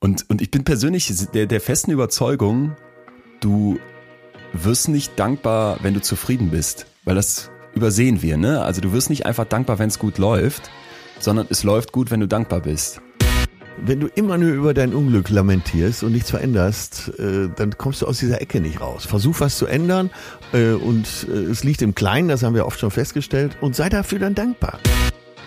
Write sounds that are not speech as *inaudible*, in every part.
Und, und ich bin persönlich der, der festen Überzeugung, du wirst nicht dankbar, wenn du zufrieden bist, weil das übersehen wir, ne? Also du wirst nicht einfach dankbar, wenn es gut läuft, sondern es läuft gut, wenn du dankbar bist. Wenn du immer nur über dein Unglück lamentierst und nichts veränderst, äh, dann kommst du aus dieser Ecke nicht raus. Versuch was zu ändern äh, und äh, es liegt im Kleinen, das haben wir oft schon festgestellt, und sei dafür dann dankbar.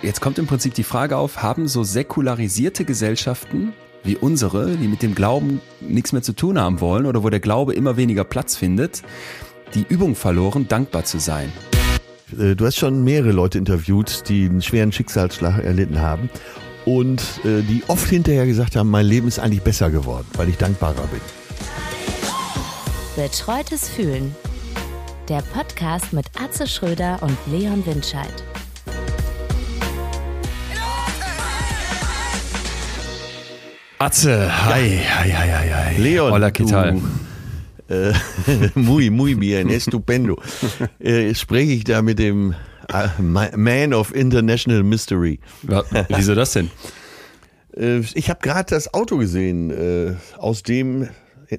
Jetzt kommt im Prinzip die Frage auf, haben so säkularisierte Gesellschaften wie unsere, die mit dem Glauben nichts mehr zu tun haben wollen oder wo der Glaube immer weniger Platz findet, die Übung verloren, dankbar zu sein? Äh, du hast schon mehrere Leute interviewt, die einen schweren Schicksalsschlag erlitten haben und äh, die oft hinterher gesagt haben, mein Leben ist eigentlich besser geworden, weil ich dankbarer bin. Betreutes Fühlen. Der Podcast mit Atze Schröder und Leon Windscheid. Atze, hi, hi, hi, hi, hi. Leon, Hola, ¿qué tal? äh, *laughs* muy, muy bien, *laughs* estupendo. äh, spreche ich da mit dem äh, Man of International Mystery. Ja, wieso das denn? *laughs* Äh, ich habe gerade das Auto gesehen, äh, aus dem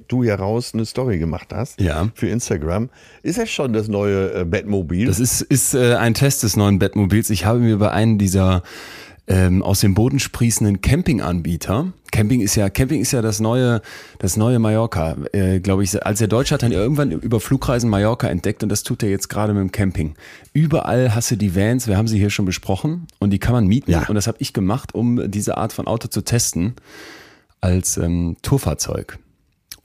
du heraus eine Story gemacht hast Ja. für Instagram. Ist das schon das neue Batmobil? Das ist, ist ein Test des neuen Bettmobils. Ich habe mir bei einem dieser ähm, aus dem Boden sprießenden Campinganbieter. Camping ist ja Camping ist ja das neue das neue Mallorca, äh, glaube ich. Als der Deutsche hat dann irgendwann über Flugreisen Mallorca entdeckt und das tut er jetzt gerade mit dem Camping. Überall hast du die Vans, wir haben sie hier schon besprochen und die kann man mieten Ja. und das habe ich gemacht, um diese Art von Auto zu testen als ähm, Tourfahrzeug.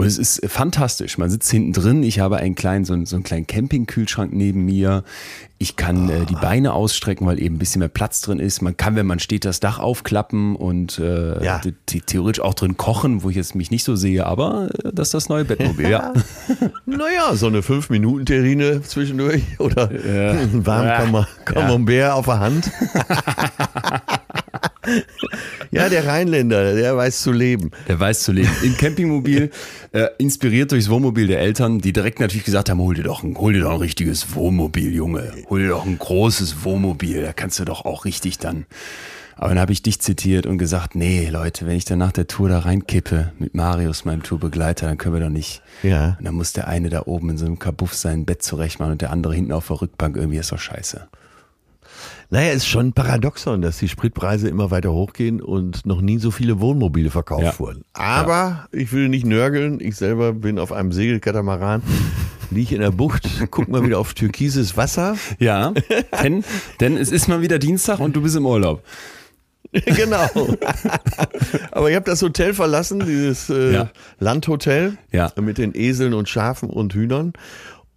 Und es ist fantastisch. Man sitzt hinten drin. Ich habe einen kleinen, so einen, so einen kleinen Campingkühlschrank neben mir. Ich kann äh, die Beine ausstrecken, weil eben ein bisschen mehr Platz drin ist. Man kann, wenn man steht, das Dach aufklappen und äh, Ja. the- the- theoretisch auch drin kochen, wo ich jetzt mich nicht so sehe. Aber äh, das ist das neue Bettmobil, ja. *laughs* naja, so eine 5-Minuten-Terrine zwischendurch oder *laughs* ein warm Camembert auf der Hand. *laughs* ja, der Rheinländer, der weiß zu leben. Der weiß zu leben. Im Campingmobil, *laughs* äh, inspiriert durchs Wohnmobil der Eltern, die direkt natürlich gesagt haben, hol dir doch ein, hol dir doch ein richtiges Wohnmobil, Junge. Hol dir doch ein großes Wohnmobil, da kannst du doch auch richtig dann. Aber dann habe ich dich zitiert und gesagt, nee, Leute, wenn ich dann nach der Tour da reinkippe mit Marius, meinem Tourbegleiter, dann können wir doch nicht. Ja. Und dann muss der eine da oben in so einem Kabuff sein Bett zurechtmachen und der andere hinten auf der Rückbank. Irgendwie ist doch scheiße. Naja, ist schon ein Paradoxon, dass die Spritpreise immer weiter hochgehen und noch nie so viele Wohnmobile verkauft Ja. wurden. Aber ich will nicht nörgeln. Ich selber bin auf einem Segelkatamaran, *laughs* liege in der Bucht, guck mal wieder auf türkises Wasser. Ja, denn, denn es ist mal wieder Dienstag und du bist im Urlaub. *laughs* genau. Aber ich habe das Hotel verlassen, dieses äh, Ja. Landhotel Ja. mit den Eseln und Schafen und Hühnern.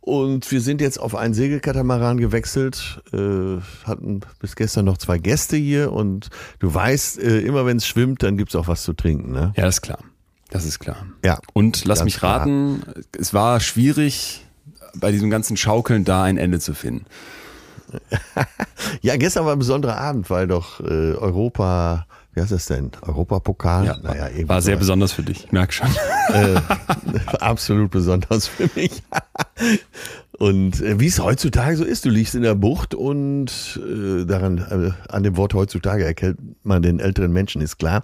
Und wir sind jetzt auf einen Segelkatamaran gewechselt, äh, hatten bis gestern noch zwei Gäste hier und du weißt, äh, immer wenn es schwimmt, dann gibt's auch was zu trinken. Ne? Ja, das ist klar. Das ist klar. Ja. Und lass mich klar. raten, es war schwierig, bei diesem ganzen Schaukeln da ein Ende zu finden. *laughs* Ja, gestern war ein besonderer Abend, weil doch äh, Europa, wie heißt das denn? Europapokal? Ja, naja, irgendwie war sehr sowas. besonders für dich, ich merk schon. äh, *laughs* absolut besonders für mich. Und äh, wie es heutzutage so ist, du liegst in der Bucht und äh, daran, äh, an dem Wort heutzutage erkennt man den älteren Menschen, ist klar.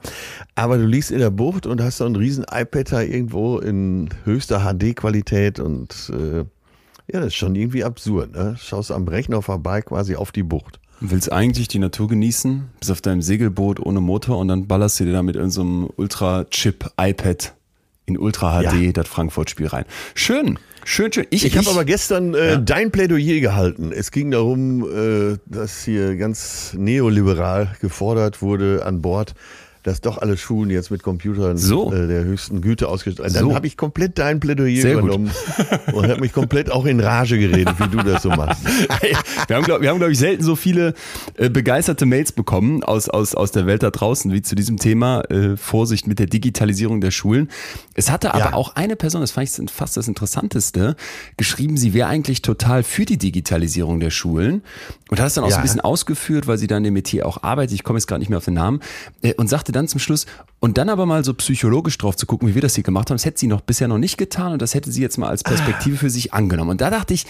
Aber du liegst in der Bucht und hast so ein riesen iPad da irgendwo in höchster HD-Qualität und äh, ja, das ist schon irgendwie absurd. Ne? Schaust am Rechner vorbei quasi auf die Bucht. Willst eigentlich die Natur genießen, bist auf deinem Segelboot ohne Motor und dann ballerst du dir da mit irgendeinem so Ultra-Chip-iPad in Ultra HD Ja. das Frankfurt-Spiel rein. Schön, schön, schön. Ich, Ich habe aber gestern äh, Ja. dein Plädoyer gehalten. Es ging darum, äh, dass hier ganz neoliberal gefordert wurde an Bord, dass doch alle Schulen jetzt mit Computern So. äh, der höchsten Güte ausgestattet sind. So. Dann habe ich komplett dein Plädoyer Sehr gut. übernommen und habe mich komplett auch in Rage geredet, wie du das so machst. *laughs* wir haben, glaube glaub ich, selten so viele äh, begeisterte Mails bekommen aus, aus, aus der Welt da draußen wie zu diesem Thema äh, Vorsicht mit der Digitalisierung der Schulen. Es hatte aber Ja. auch eine Person, das fand ich fast das Interessanteste, geschrieben, sie wäre eigentlich total für die Digitalisierung der Schulen und hat es dann auch so Ja. ein bisschen ausgeführt, weil sie dann im Metier auch arbeitet, ich komme jetzt gerade nicht mehr auf den Namen, äh, und sagte dann zum Schluss, und dann aber mal so psychologisch drauf zu gucken, wie wir das hier gemacht haben, das hätte sie noch bisher noch nicht getan und das hätte sie jetzt mal als Perspektive für sich angenommen. Und da dachte ich,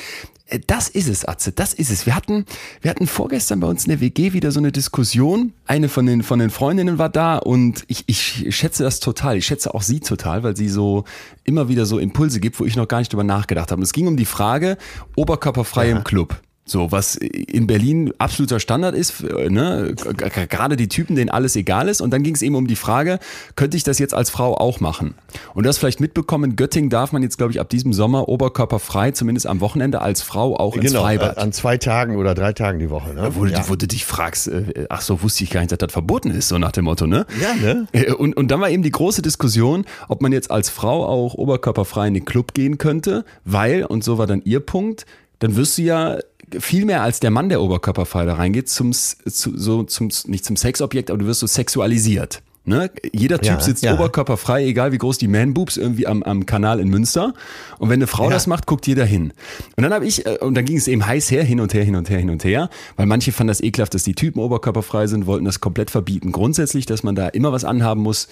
äh, das ist es, Atze, das ist es. Wir hatten, wir hatten vorgestern bei uns in der WG wieder so eine Diskussion. Eine von den, von den Freundinnen war da und ich, ich schätze das total. Ich schätze auch sie total, weil sie so immer wieder so Impulse gibt, wo ich noch gar nicht drüber nachgedacht habe. Und es ging um die Frage, oberkörperfrei ja. im Club. So, was in Berlin absoluter Standard ist, ne? gerade die Typen, denen alles egal ist. Und dann ging es eben um die Frage, könnte ich das jetzt als Frau auch machen? Und das vielleicht mitbekommen, in Göttingen darf man jetzt, glaube ich, ab diesem Sommer oberkörperfrei, zumindest am Wochenende, als Frau auch ins genau, Freibad. An zwei Tagen oder drei Tagen die Woche. Ne? Wo, ja. du, wo du dich fragst, äh, ach so, wusste ich gar nicht, dass das verboten ist, so nach dem Motto, ne? Ja, ne? Äh, und, und dann war eben die große Diskussion, ob man jetzt als Frau auch oberkörperfrei in den Club gehen könnte, weil, und so war dann ihr Punkt, dann wirst du ja viel mehr als der Mann, der oberkörperfrei da reingeht, zum, zu, so, zum, nicht zum Sexobjekt, aber du wirst so sexualisiert. Ne? Jeder Typ ja, sitzt ja. oberkörperfrei, egal wie groß die Man-Boobs irgendwie am, am Kanal in Münster. Und wenn eine Frau ja. das macht, guckt jeder hin. Und dann habe ich, äh, und dann ging es eben heiß her, hin und her, hin und her, hin und her, weil manche fanden das ekelhaft, dass die Typen oberkörperfrei sind, wollten das komplett verbieten. Grundsätzlich, dass man da immer was anhaben muss.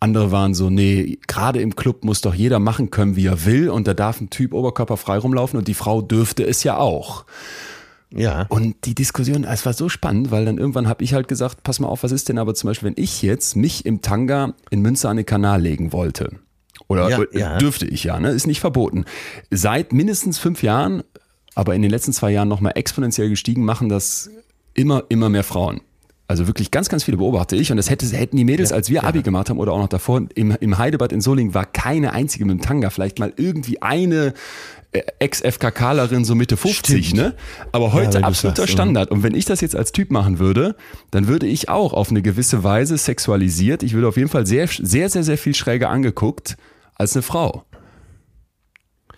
Andere waren so, nee, gerade im Club muss doch jeder machen können, wie er will. Und da darf ein Typ oberkörperfrei rumlaufen und die Frau dürfte es ja auch. Ja. Und die Diskussion, es war so spannend, weil dann irgendwann habe ich halt gesagt, pass mal auf, was ist denn aber zum Beispiel, wenn ich jetzt mich im Tanga in Münster an den Kanal legen wollte? Oder ja, ja. dürfte ich ja, ne? Ist nicht verboten. Seit mindestens fünf Jahren, aber in den letzten zwei Jahren nochmal exponentiell gestiegen, machen das immer, immer mehr Frauen. Also wirklich ganz, ganz viele beobachte ich. Und das hätte, hätten die Mädels, ja, als wir Abi gemacht haben oder auch noch davor, im, im Heidebad in Solingen war keine einzige mit dem Tanga. Vielleicht mal irgendwie eine äh, Ex-FKKlerin so Mitte 50, Stimmt. ne? Aber heute ja, absoluter sagst, Standard. Und wenn ich das jetzt als Typ machen würde, dann würde ich auch auf eine gewisse Weise sexualisiert, ich würde auf jeden Fall sehr, sehr, sehr, sehr viel schräger angeguckt als eine Frau.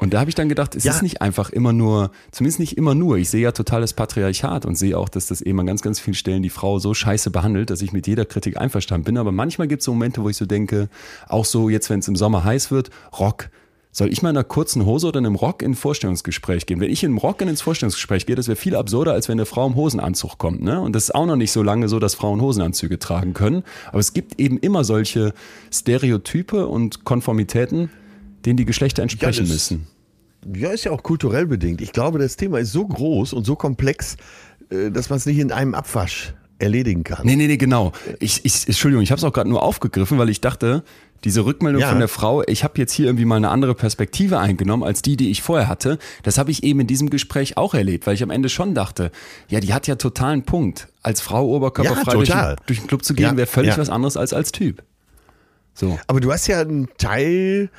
Und da habe ich dann gedacht, es ja. ist nicht einfach immer nur, zumindest nicht immer nur. Ich sehe ja totales Patriarchat und sehe auch, dass das eben an ganz, ganz vielen Stellen die Frau so scheiße behandelt, dass ich mit jeder Kritik einverstanden bin. Aber manchmal gibt es so Momente, wo ich so denke, auch so jetzt, wenn es im Sommer heiß wird, Rock, soll ich mal in einer kurzen Hose oder in einem Rock in ein Vorstellungsgespräch gehen? Wenn ich in einem Rock in ins Vorstellungsgespräch gehe, das wäre viel absurder, als wenn eine Frau im Hosenanzug kommt. Ne? Und das ist auch noch nicht so lange so, dass Frauen Hosenanzüge tragen können. Aber es gibt eben immer solche Stereotype und Konformitäten, denen die Geschlechter entsprechen ja, müssen. Ja, ist ja auch kulturell bedingt. Ich glaube, das Thema ist so groß und so komplex, äh, dass man es nicht in einem Abwasch erledigen kann. Nee, nee, nee, genau. Ich, ich, Entschuldigung, ich habe es auch gerade nur aufgegriffen, weil ich dachte, diese Rückmeldung ja. von der Frau, ich habe jetzt hier irgendwie mal eine andere Perspektive eingenommen als die, die ich vorher hatte. Das habe ich eben in diesem Gespräch auch erlebt, weil ich am Ende schon dachte, ja, die hat ja totalen Punkt. Als Frau oberkörperfrei ja, durch, durch, den Club zu gehen, ja, wäre völlig was anderes als als Typ. So. Aber du hast ja einen Teil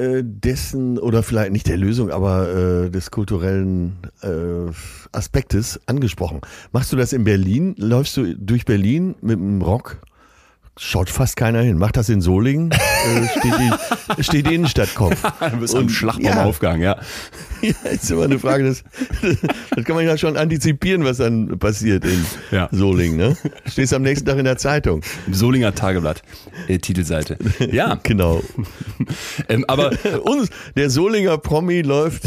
äh, dessen, oder vielleicht nicht der Lösung, aber äh, des kulturellen äh, Aspektes angesprochen. Machst du das in Berlin? Läufst du durch Berlin mit einem Rock Schaut fast keiner hin. Macht das in Solingen, *laughs* äh, steht, die, steht die Innenstadtkopf. *laughs* du bist am Schlachtraumaufgang, ja. *laughs* ja. ist immer eine Frage, das, das kann man ja schon antizipieren, was dann passiert in ja. Solingen. Ne? Stehst am nächsten Tag in der Zeitung. Im Solinger Tageblatt, äh, Titelseite. Ja. genau. ähm, aber uns, der Solinger Promi läuft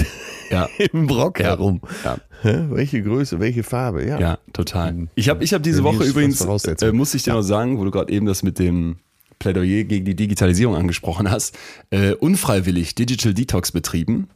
ja. im Brock ja. herum. Ja. Welche Größe, welche Farbe, ja. Ja, total. Ich habe ich hab diese Woche übrigens, äh, muss ich dir noch sagen, wo du gerade eben das mit dem Plädoyer gegen die Digitalisierung angesprochen hast, äh, unfreiwillig Digital Detox betrieben.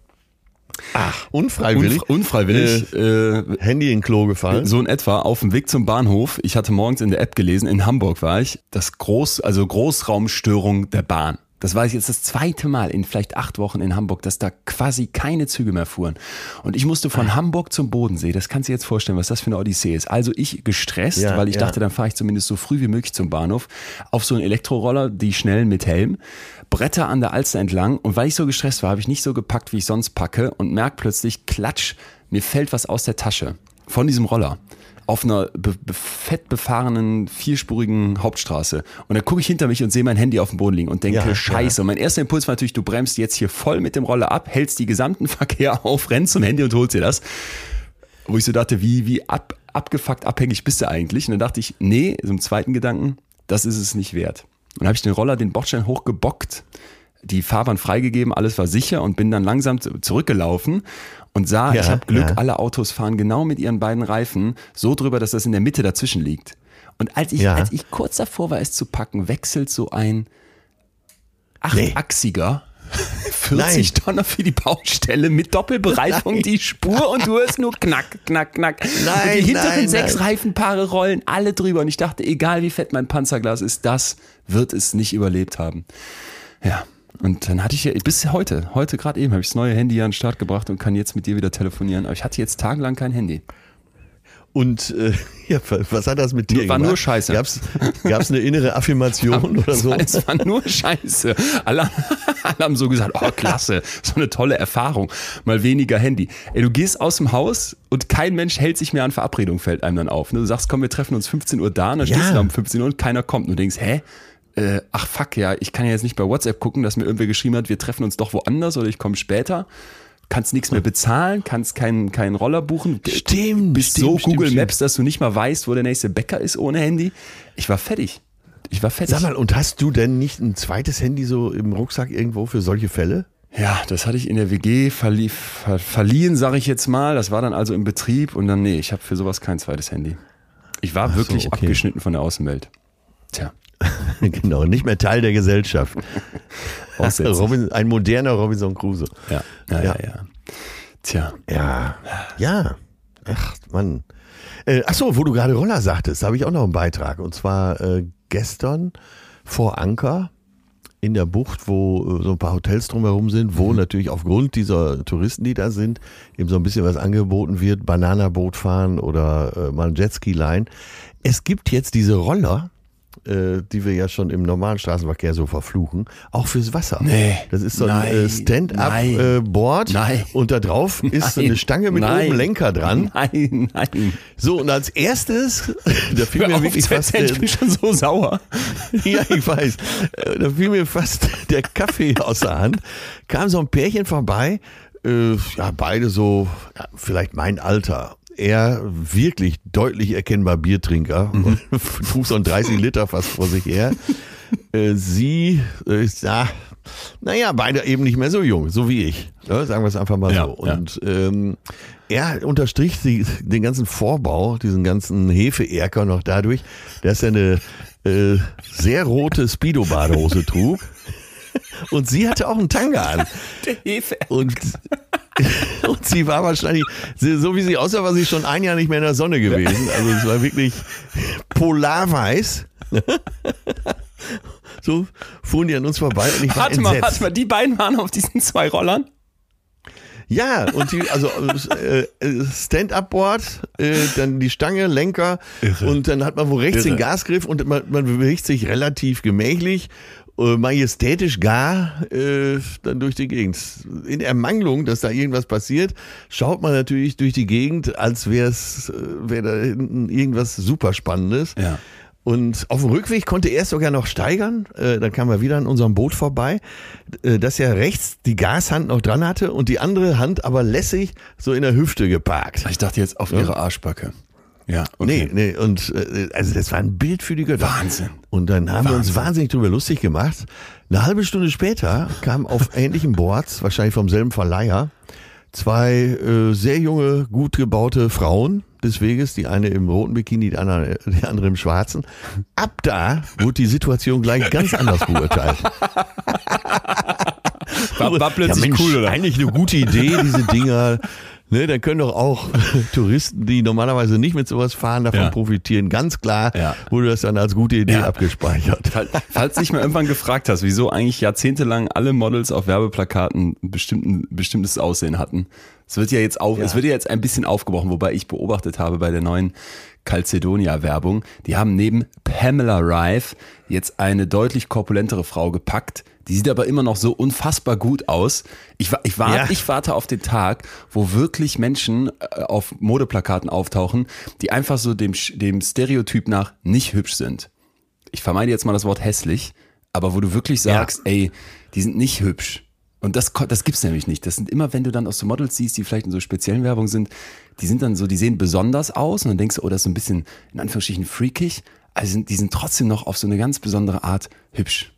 Ach, unfreiwillig? Unf unfreiwillig. Äh, äh, Handy in Klo gefallen? So in etwa, auf dem Weg zum Bahnhof. Ich hatte morgens in der App gelesen, in Hamburg war ich, das Groß, also Großraumstörung der Bahn. Das war jetzt das zweite Mal in vielleicht acht Wochen in Hamburg, dass da quasi keine Züge mehr fuhren. Und ich musste von ah. Hamburg zum Bodensee, das kannst du dir jetzt vorstellen, was das für eine Odyssee ist. Also ich gestresst, ja, weil ich ja. dachte, dann fahre ich zumindest so früh wie möglich zum Bahnhof, auf so einen Elektroroller, die schnellen mit Helm, Bretter an der Alster entlang. Und weil ich so gestresst war, habe ich nicht so gepackt, wie ich sonst packe und merke plötzlich, klatsch, mir fällt was aus der Tasche von diesem Roller auf einer be fett befahrenen, vierspurigen Hauptstraße. Und dann gucke ich hinter mich und sehe mein Handy auf dem Boden liegen und denke, ja, scheiße. Ja. Und mein erster Impuls war natürlich, du bremst jetzt hier voll mit dem Roller ab, hältst die gesamten *laughs* Verkehr auf, rennst zum Handy und holst dir das. Wo ich so dachte, wie, wie ab, abgefuckt abhängig bist du eigentlich? Und dann dachte ich, nee, so im zweiten Gedanken, das ist es nicht wert. Und dann habe ich den Roller, den Bordstein hochgebockt, die Fahrbahn freigegeben, alles war sicher und bin dann langsam zurückgelaufen und sah, ja, ich habe Glück, ja. alle Autos fahren genau mit ihren beiden Reifen so drüber, dass das in der Mitte dazwischen liegt. Und als ich, Ja. als ich kurz davor war, es zu packen, wechselt so ein achtachsiger *laughs* 40 Tonner für die Baustelle mit Doppelbereifung die Spur und du hörst nur knack, knack, knack. und Nein, die hinteren nein, sechs nein. Reifenpaare rollen alle drüber und ich dachte, egal wie fett mein Panzerglas ist, das wird es nicht überlebt haben. Ja. Und dann hatte ich ja, bis heute, heute gerade eben, habe ich das neue Handy an den Start gebracht und kann jetzt mit dir wieder telefonieren. Aber ich hatte jetzt tagelang kein Handy. Und äh, *laughs* ja, was hat das mit dir War gemacht? nur Scheiße. Gab's, gab's eine innere Affirmation *laughs* oder so? Es war nur Scheiße. Alle, alle haben so gesagt, oh klasse, so eine tolle Erfahrung. Mal weniger Handy. Ey, du gehst aus dem Haus und kein Mensch hält sich mehr an Verabredung, fällt einem dann auf. ne? Du sagst, komm, wir treffen uns 15 Uhr da und dann Ja. stehst du da um 15 Uhr und keiner kommt. Und du denkst, hä? Äh, ach fuck, ja, ich kann ja jetzt nicht bei WhatsApp gucken, dass mir irgendwer geschrieben hat, wir treffen uns doch woanders oder ich komme später. Kannst nichts mehr bezahlen, kannst keinen keinen Roller buchen. Stimmt, Bist stimmt, so stimmt, Google stimmt. Maps, dass du nicht mal weißt, wo der nächste Bäcker ist ohne Handy. Ich war fertig. Ich war fertig. Sag mal, und hast du denn nicht ein zweites Handy so im Rucksack irgendwo für solche Fälle? Ja, das hatte ich in der WG verlie ver verliehen, sage ich jetzt mal. Das war dann also im Betrieb und dann, nee, ich habe für sowas kein zweites Handy. Ich war so, wirklich okay. abgeschnitten von der Außenwelt. Tja, *laughs* genau, nicht mehr Teil der Gesellschaft. *laughs* Robin, ein moderner Robinson Crusoe. ja, ja, ja, ja. Tja, Ja, ja. Ach, Mann. Äh, ach so, wo du gerade Roller sagtest, habe ich auch noch einen Beitrag. Und zwar äh, gestern vor Anker in der Bucht, wo äh, so ein paar Hotels drumherum sind, wo natürlich aufgrund dieser Touristen, die da sind, eben so ein bisschen was angeboten wird, Bananaboot fahren oder äh, mal ein Jetski leihen. Es gibt jetzt diese Roller, äh, die wir ja schon im normalen Straßenverkehr so verfluchen, auch fürs Wasser. Nee. Das ist so ein Nein. äh, äh, und da drauf *laughs* ist so Nein. eine Stange mit Nein. oben Lenker dran. Nein, nein. So, und als erstes, *laughs* da fiel Hör mir auf, wirklich fast, Zettel, ich der, bin schon so sauer. *laughs* ja, ich weiß, Äh, da fiel mir fast der Kaffee aus der Hand, kam so ein Pärchen vorbei, äh, ja, beide so, ja, vielleicht mein Alter. Er wirklich deutlich erkennbar Biertrinker, Mhm. trug so ein 30 Liter fast vor sich her. Äh, Sie, äh, ja, naja, beide eben nicht mehr so jung, so wie ich. Ja, sagen wir es einfach mal Ja, so. ja. Und ähm, er unterstrich die, den ganzen Vorbau, diesen ganzen Hefeerker noch dadurch, dass er eine äh, sehr rote Speedo-Badehose trug. Und sie hatte auch einen Tanga an. Der Hefe. Und, *laughs* und sie war wahrscheinlich, so wie sie aussah, war sie schon ein Jahr nicht mehr in der Sonne gewesen. Also es war wirklich polarweiß. *laughs* So fuhren die an uns vorbei und ich war Warte mal, entsetzt. warte mal, die beiden waren auf diesen zwei Rollern. Ja, und die, also äh, äh, Stand-up-Board, äh, dann die Stange, Lenker und dann hat man wo rechts Irre. den Gasgriff und man, man bewegt sich relativ gemächlich, majestätisch gar äh, dann durch die Gegend. In Ermangelung, dass da irgendwas passiert, schaut man natürlich durch die Gegend, als wäre es, äh, wäre da hinten irgendwas super Spannendes. Ja. Und auf dem Rückweg konnte er es sogar noch steigern. Äh, dann kam er wieder an unserem Boot vorbei, äh, dass er rechts die Gashand noch dran hatte und die andere Hand aber lässig so in der Hüfte geparkt. Ich dachte jetzt auf ihre Arschbacke. Ja, okay. Nee, nee, und äh, also das war ein Bild für die Götter. Wahnsinn. Und dann haben wir uns wahnsinnig drüber lustig gemacht. Eine halbe Stunde später kamen auf *laughs* ähnlichen Boards, wahrscheinlich vom selben Verleiher, zwei äh, sehr junge, gut gebaute Frauen des Weges, die eine im roten Bikini, die andere, die andere im schwarzen. Ab da wurde die Situation gleich ganz anders beurteilt. War, war plötzlich ja, Mensch, cool, oder? Eigentlich eine gute Idee, diese Dinger. Ne, dann können doch auch *laughs* Touristen, die normalerweise nicht mit sowas fahren, davon Ja. profitieren. Ganz klar Ja. wurde das dann als gute Idee Ja. abgespeichert. Fall- Falls du dich mal irgendwann gefragt hast, wieso eigentlich jahrzehntelang alle Models auf Werbeplakaten ein bestimmten, bestimmtes Aussehen hatten. Es wird ja jetzt auf, es wird ja jetzt ein bisschen aufgebrochen, wobei ich beobachtet habe bei der neuen Calcedonia-Werbung, die haben neben Pamela Rife jetzt eine deutlich korpulentere Frau gepackt. Die sieht aber immer noch so unfassbar gut aus. Ich, ich, warte, Ja. ich warte auf den Tag, wo wirklich Menschen äh, auf Modeplakaten auftauchen, die einfach so dem, dem Stereotyp nach nicht hübsch sind ich vermeide jetzt mal das Wort hässlich, aber wo du wirklich sagst, ey, die sind nicht hübsch. Und das, das gibt's nämlich nicht. Das sind immer, wenn du dann aus so Models siehst, die vielleicht in so speziellen Werbung sind, die sind dann so, die sehen besonders aus und dann denkst du, oh, das ist so ein bisschen, in Anführungsstrichen, freakig, also sind, die sind trotzdem noch auf so eine ganz besondere Art hübsch.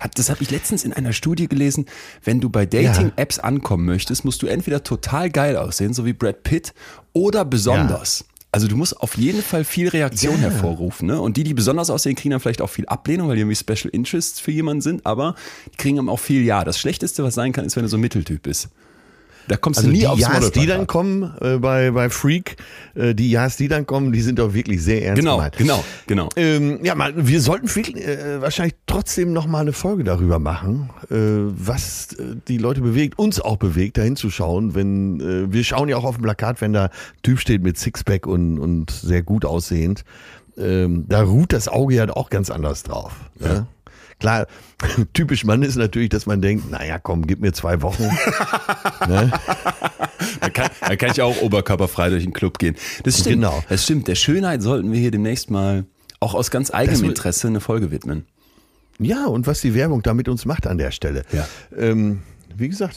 Hat, das habe ich letztens in einer Studie gelesen. Wenn du bei Dating-Apps ankommen möchtest, musst du entweder total geil aussehen, so wie Brad Pitt, oder besonders. Also du musst auf jeden Fall viel Reaktion Ja. hervorrufen. Ne? Und die, die besonders aussehen, kriegen dann vielleicht auch viel Ablehnung, weil die irgendwie Special Interests für jemanden sind, aber die kriegen dann auch viel Ja. Das Schlechteste, was sein kann, ist, wenn du so ein Mitteltyp bist. Da kommst Also du nie die aufs Ja's, die dann kommen äh, bei, bei Freak, äh, die Ja's, die dann kommen, die sind doch wirklich sehr ernst Genau, gemeint. genau, genau. Ähm, ja, mal, wir sollten viel, äh, wahrscheinlich trotzdem noch mal eine Folge darüber machen, äh, was äh, die Leute bewegt, uns auch bewegt, da hinzuschauen. Wenn äh, wir schauen ja auch auf dem Plakat, wenn da Typ steht mit Sixpack und, und sehr gut aussehend, ähm, da ruht das Auge ja auch ganz anders drauf. Ja. Klar, *laughs* typisch Mann ist natürlich, dass man denkt, naja, komm, gib mir zwei Wochen. *laughs* Da kann, da kann ich auch oberkörperfrei durch den Club gehen. Das stimmt. Genau. Das stimmt. Der Schönheit sollten wir hier demnächst mal auch aus ganz eigenem Das- Interesse eine Folge widmen. Ja, und was die Werbung da mit uns macht an der Stelle. Ja. Ähm, wie gesagt,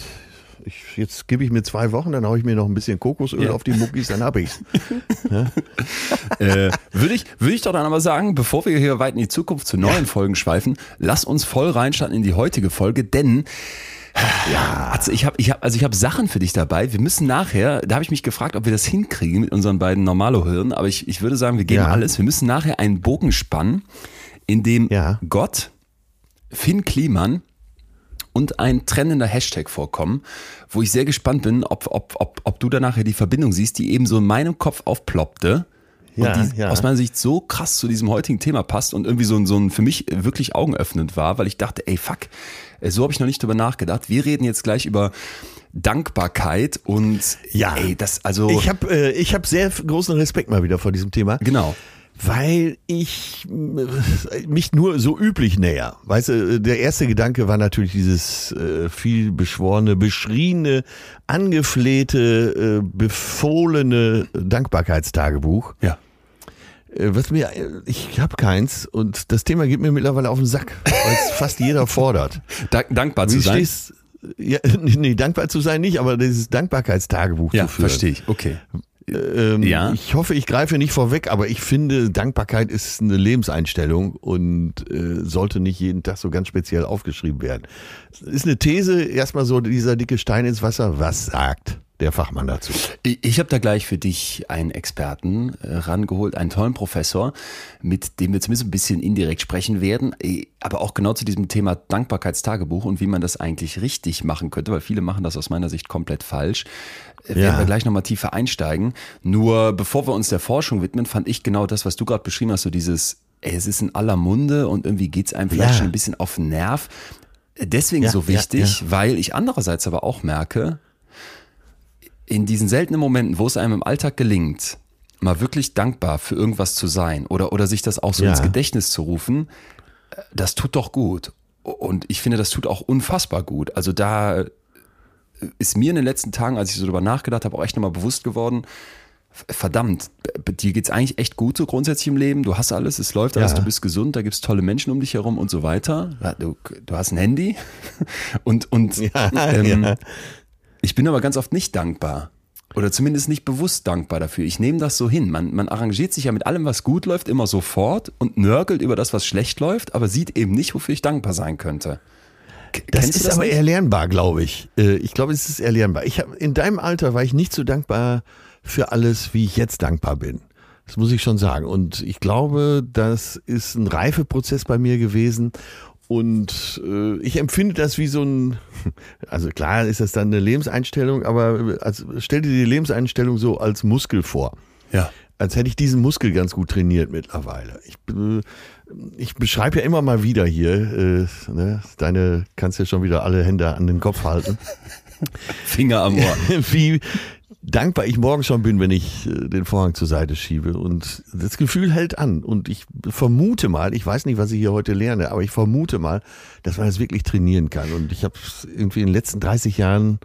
ich, jetzt gebe ich mir zwei Wochen, dann haue ich mir noch ein bisschen Kokosöl Ja. auf die Muckis, dann hab ich's. *laughs* äh, würde ich, würde ich doch dann aber sagen, bevor wir hier weit in die Zukunft zu neuen Folgen schweifen, lass uns voll reinstarten in die heutige Folge, denn ja. also ich habe ich hab, also ich hab Sachen für dich dabei. Wir müssen nachher, da habe ich mich gefragt, ob wir das hinkriegen mit unseren beiden Normalo-Hirnen, aber ich, ich würde sagen, wir geben Ja. alles. Wir müssen nachher einen Bogen spannen, in dem Ja. Gott, Finn Kliman und ein trennender Hashtag vorkommen, wo ich sehr gespannt bin, ob, ob, ob, ob du da nachher die Verbindung siehst, die eben so in meinem Kopf aufploppte. Ja, und die ja. aus meiner Sicht so krass zu diesem heutigen Thema passt und irgendwie so ein, so ein für mich wirklich augenöffnend war, weil ich dachte, ey fuck, äh, so habe ich noch nicht drüber nachgedacht. Wir reden jetzt gleich über Dankbarkeit und Ja. ey, das also Ich habe äh, ich hab sehr großen Respekt mal wieder vor diesem Thema. genau. Weil ich äh, mich nur so üblich näher. Weißt du, der erste Gedanke war natürlich dieses äh, viel beschworene, beschriebene, angeflehte, äh, befohlene Dankbarkeitstagebuch. Ja. Äh, Was mir, äh, ich habe keins und das Thema geht mir mittlerweile auf den Sack, weil es fast jeder fordert. *laughs* Dank, dankbar zu Wie sein. stehst, ja, *laughs* nee, dankbar zu sein nicht, aber dieses Dankbarkeitstagebuch Ja, zu führen. verstehe ich. Okay. Ähm, Ja. Ich hoffe, ich greife nicht vorweg, aber ich finde, Dankbarkeit ist eine Lebenseinstellung und äh, sollte nicht jeden Tag so ganz speziell aufgeschrieben werden. Ist eine These, erstmal so dieser dicke Stein ins Wasser. Was sagt der Fachmann dazu? Ich, habe da gleich für dich einen Experten äh, rangeholt, einen tollen Professor, mit dem wir zumindest ein bisschen indirekt sprechen werden, äh, aber auch genau zu diesem Thema Dankbarkeitstagebuch und wie man das eigentlich richtig machen könnte, weil viele machen das aus meiner Sicht komplett falsch. Äh, Werden Ja. wir gleich nochmal tiefer einsteigen. Nur bevor wir uns der Forschung widmen, fand ich genau das, was du gerade beschrieben hast, so dieses, ey, es ist in aller Munde und irgendwie geht's einem vielleicht Ja. schon ein bisschen auf den Nerv. Deswegen Ja, so wichtig, weil ich andererseits aber auch merke, in diesen seltenen Momenten, wo es einem im Alltag gelingt, mal wirklich dankbar für irgendwas zu sein oder, oder sich das auch so Ja. ins Gedächtnis zu rufen, äh, das tut doch gut. Und ich finde, das tut auch unfassbar gut. Also da ist mir in den letzten Tagen, als ich so darüber nachgedacht habe, auch echt nochmal bewusst geworden, verdammt, dir geht's eigentlich echt gut so grundsätzlich im Leben. Du hast alles, es läuft alles, Ja. du bist gesund, da gibt's tolle Menschen um dich herum und so weiter. Du, du hast ein Handy *laughs* und, und Ja, ähm, ja. Ich bin aber ganz oft nicht dankbar. Oder zumindest nicht bewusst dankbar dafür. Ich nehme das so hin. Man, man arrangiert sich ja mit allem, was gut läuft, immer sofort und nörgelt über das, was schlecht läuft, aber sieht eben nicht, wofür ich dankbar sein könnte. K- Das ist aber nicht? erlernbar, glaube ich. Äh, Ich glaube, es ist erlernbar. Ich hab, in deinem Alter war ich nicht so dankbar für alles, wie ich jetzt dankbar bin. Das muss ich schon sagen. Und ich glaube, das ist ein Reifeprozess bei mir gewesen. Und äh, ich empfinde das wie so ein, also klar ist das dann eine Lebenseinstellung, aber als, stell dir die Lebenseinstellung so als Muskel vor Ja. als hätte ich diesen Muskel ganz gut trainiert mittlerweile. Ich, äh, ich beschreibe ja immer mal wieder hier, äh, ne, deine kannst ja schon wieder alle Hände an den Kopf halten, Finger am Ohr. *laughs* wie dankbar ich morgen schon bin, wenn ich äh, den Vorhang zur Seite schiebe. Und das Gefühl hält an. Und ich vermute mal, ich weiß nicht, was ich hier heute lerne, aber ich vermute mal, dass man das wirklich trainieren kann. Und ich habe irgendwie in den letzten 30 Jahren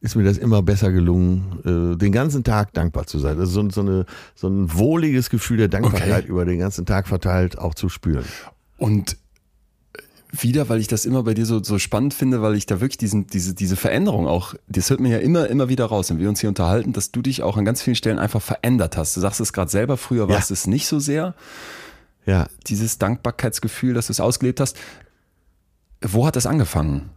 ist mir das immer besser gelungen, äh, den ganzen Tag dankbar zu sein. Also so, so, eine, so ein wohliges Gefühl der Dankbarkeit Okay. über den ganzen Tag verteilt auch zu spüren. Und wieder, weil ich das immer bei dir so, so spannend finde, weil ich da wirklich diesen, diese, diese Veränderung auch, das hört man ja immer, immer wieder raus, wenn wir uns hier unterhalten, dass du dich auch an ganz vielen Stellen einfach verändert hast. Du sagst es gerade selber, früher war Ja. es nicht so sehr, Ja, dieses Dankbarkeitsgefühl, dass du es ausgelebt hast. Wo hat das angefangen?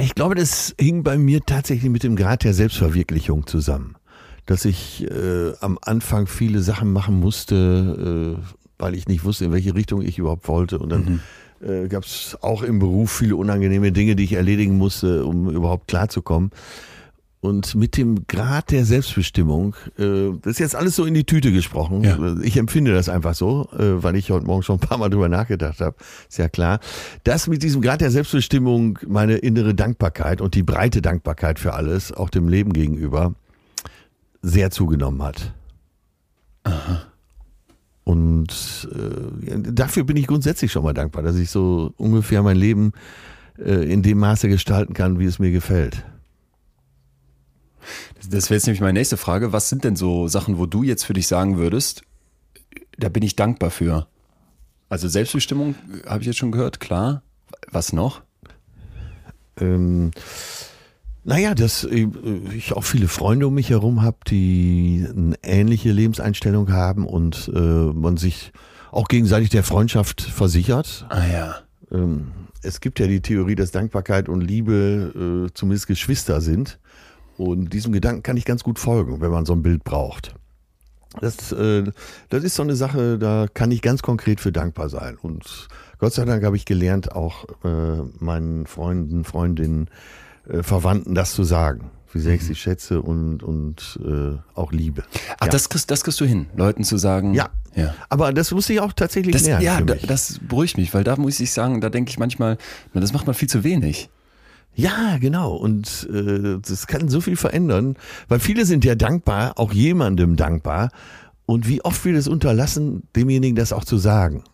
Ich glaube, das hing bei mir tatsächlich mit dem Grad der Selbstverwirklichung zusammen. dass ich äh, am Anfang viele Sachen machen musste, äh, weil ich nicht wusste, in welche Richtung ich überhaupt wollte. Und dann mhm. äh, gab es auch im Beruf viele unangenehme Dinge, die ich erledigen musste, um überhaupt klarzukommen. Und mit dem Grad der Selbstbestimmung, äh, das ist jetzt alles so in die Tüte gesprochen. Ja. Ich empfinde das einfach so, äh, weil ich heute Morgen schon ein paar Mal drüber nachgedacht habe. Ist ja klar. Dass mit diesem Grad der Selbstbestimmung meine innere Dankbarkeit und die breite Dankbarkeit für alles, auch dem Leben gegenüber, sehr zugenommen hat. Aha. Und äh, dafür bin ich grundsätzlich schon mal dankbar, dass ich so ungefähr mein Leben äh, in dem Maße gestalten kann, wie es mir gefällt. Das wäre jetzt nämlich meine nächste Frage. Was sind denn so Sachen, wo du jetzt für dich sagen würdest, da bin ich dankbar für? Also Selbstbestimmung habe ich jetzt schon gehört, klar. Was noch? Ähm, naja, dass äh, ich auch viele Freunde um mich herum habe, die eine ähnliche Lebenseinstellung haben und äh, man sich auch gegenseitig der Freundschaft versichert. Ah ja. Ähm, es gibt ja die Theorie, dass Dankbarkeit und Liebe äh, zumindest Geschwister sind. Und diesem Gedanken kann ich ganz gut folgen, wenn man so ein Bild braucht. Das, äh, das ist so eine Sache, da kann ich ganz konkret für dankbar sein. Und Gott sei Dank habe ich gelernt, auch äh, meinen Freunden, Freundinnen, äh, Verwandten das zu sagen wie sehr ich sie schätze und, und äh, auch liebe. Ach, ja. das, kriegst, das kriegst du hin, Leuten zu sagen. Ja. ja. Aber das muss ich auch tatsächlich das, lernen. Ja, das beruhigt mich, weil da muss ich sagen, da denke ich manchmal, das macht man viel zu wenig. Ja, genau. Und äh, das kann so viel verändern, weil viele sind ja dankbar, auch jemandem dankbar. Und wie oft wir das unterlassen, demjenigen das auch zu sagen.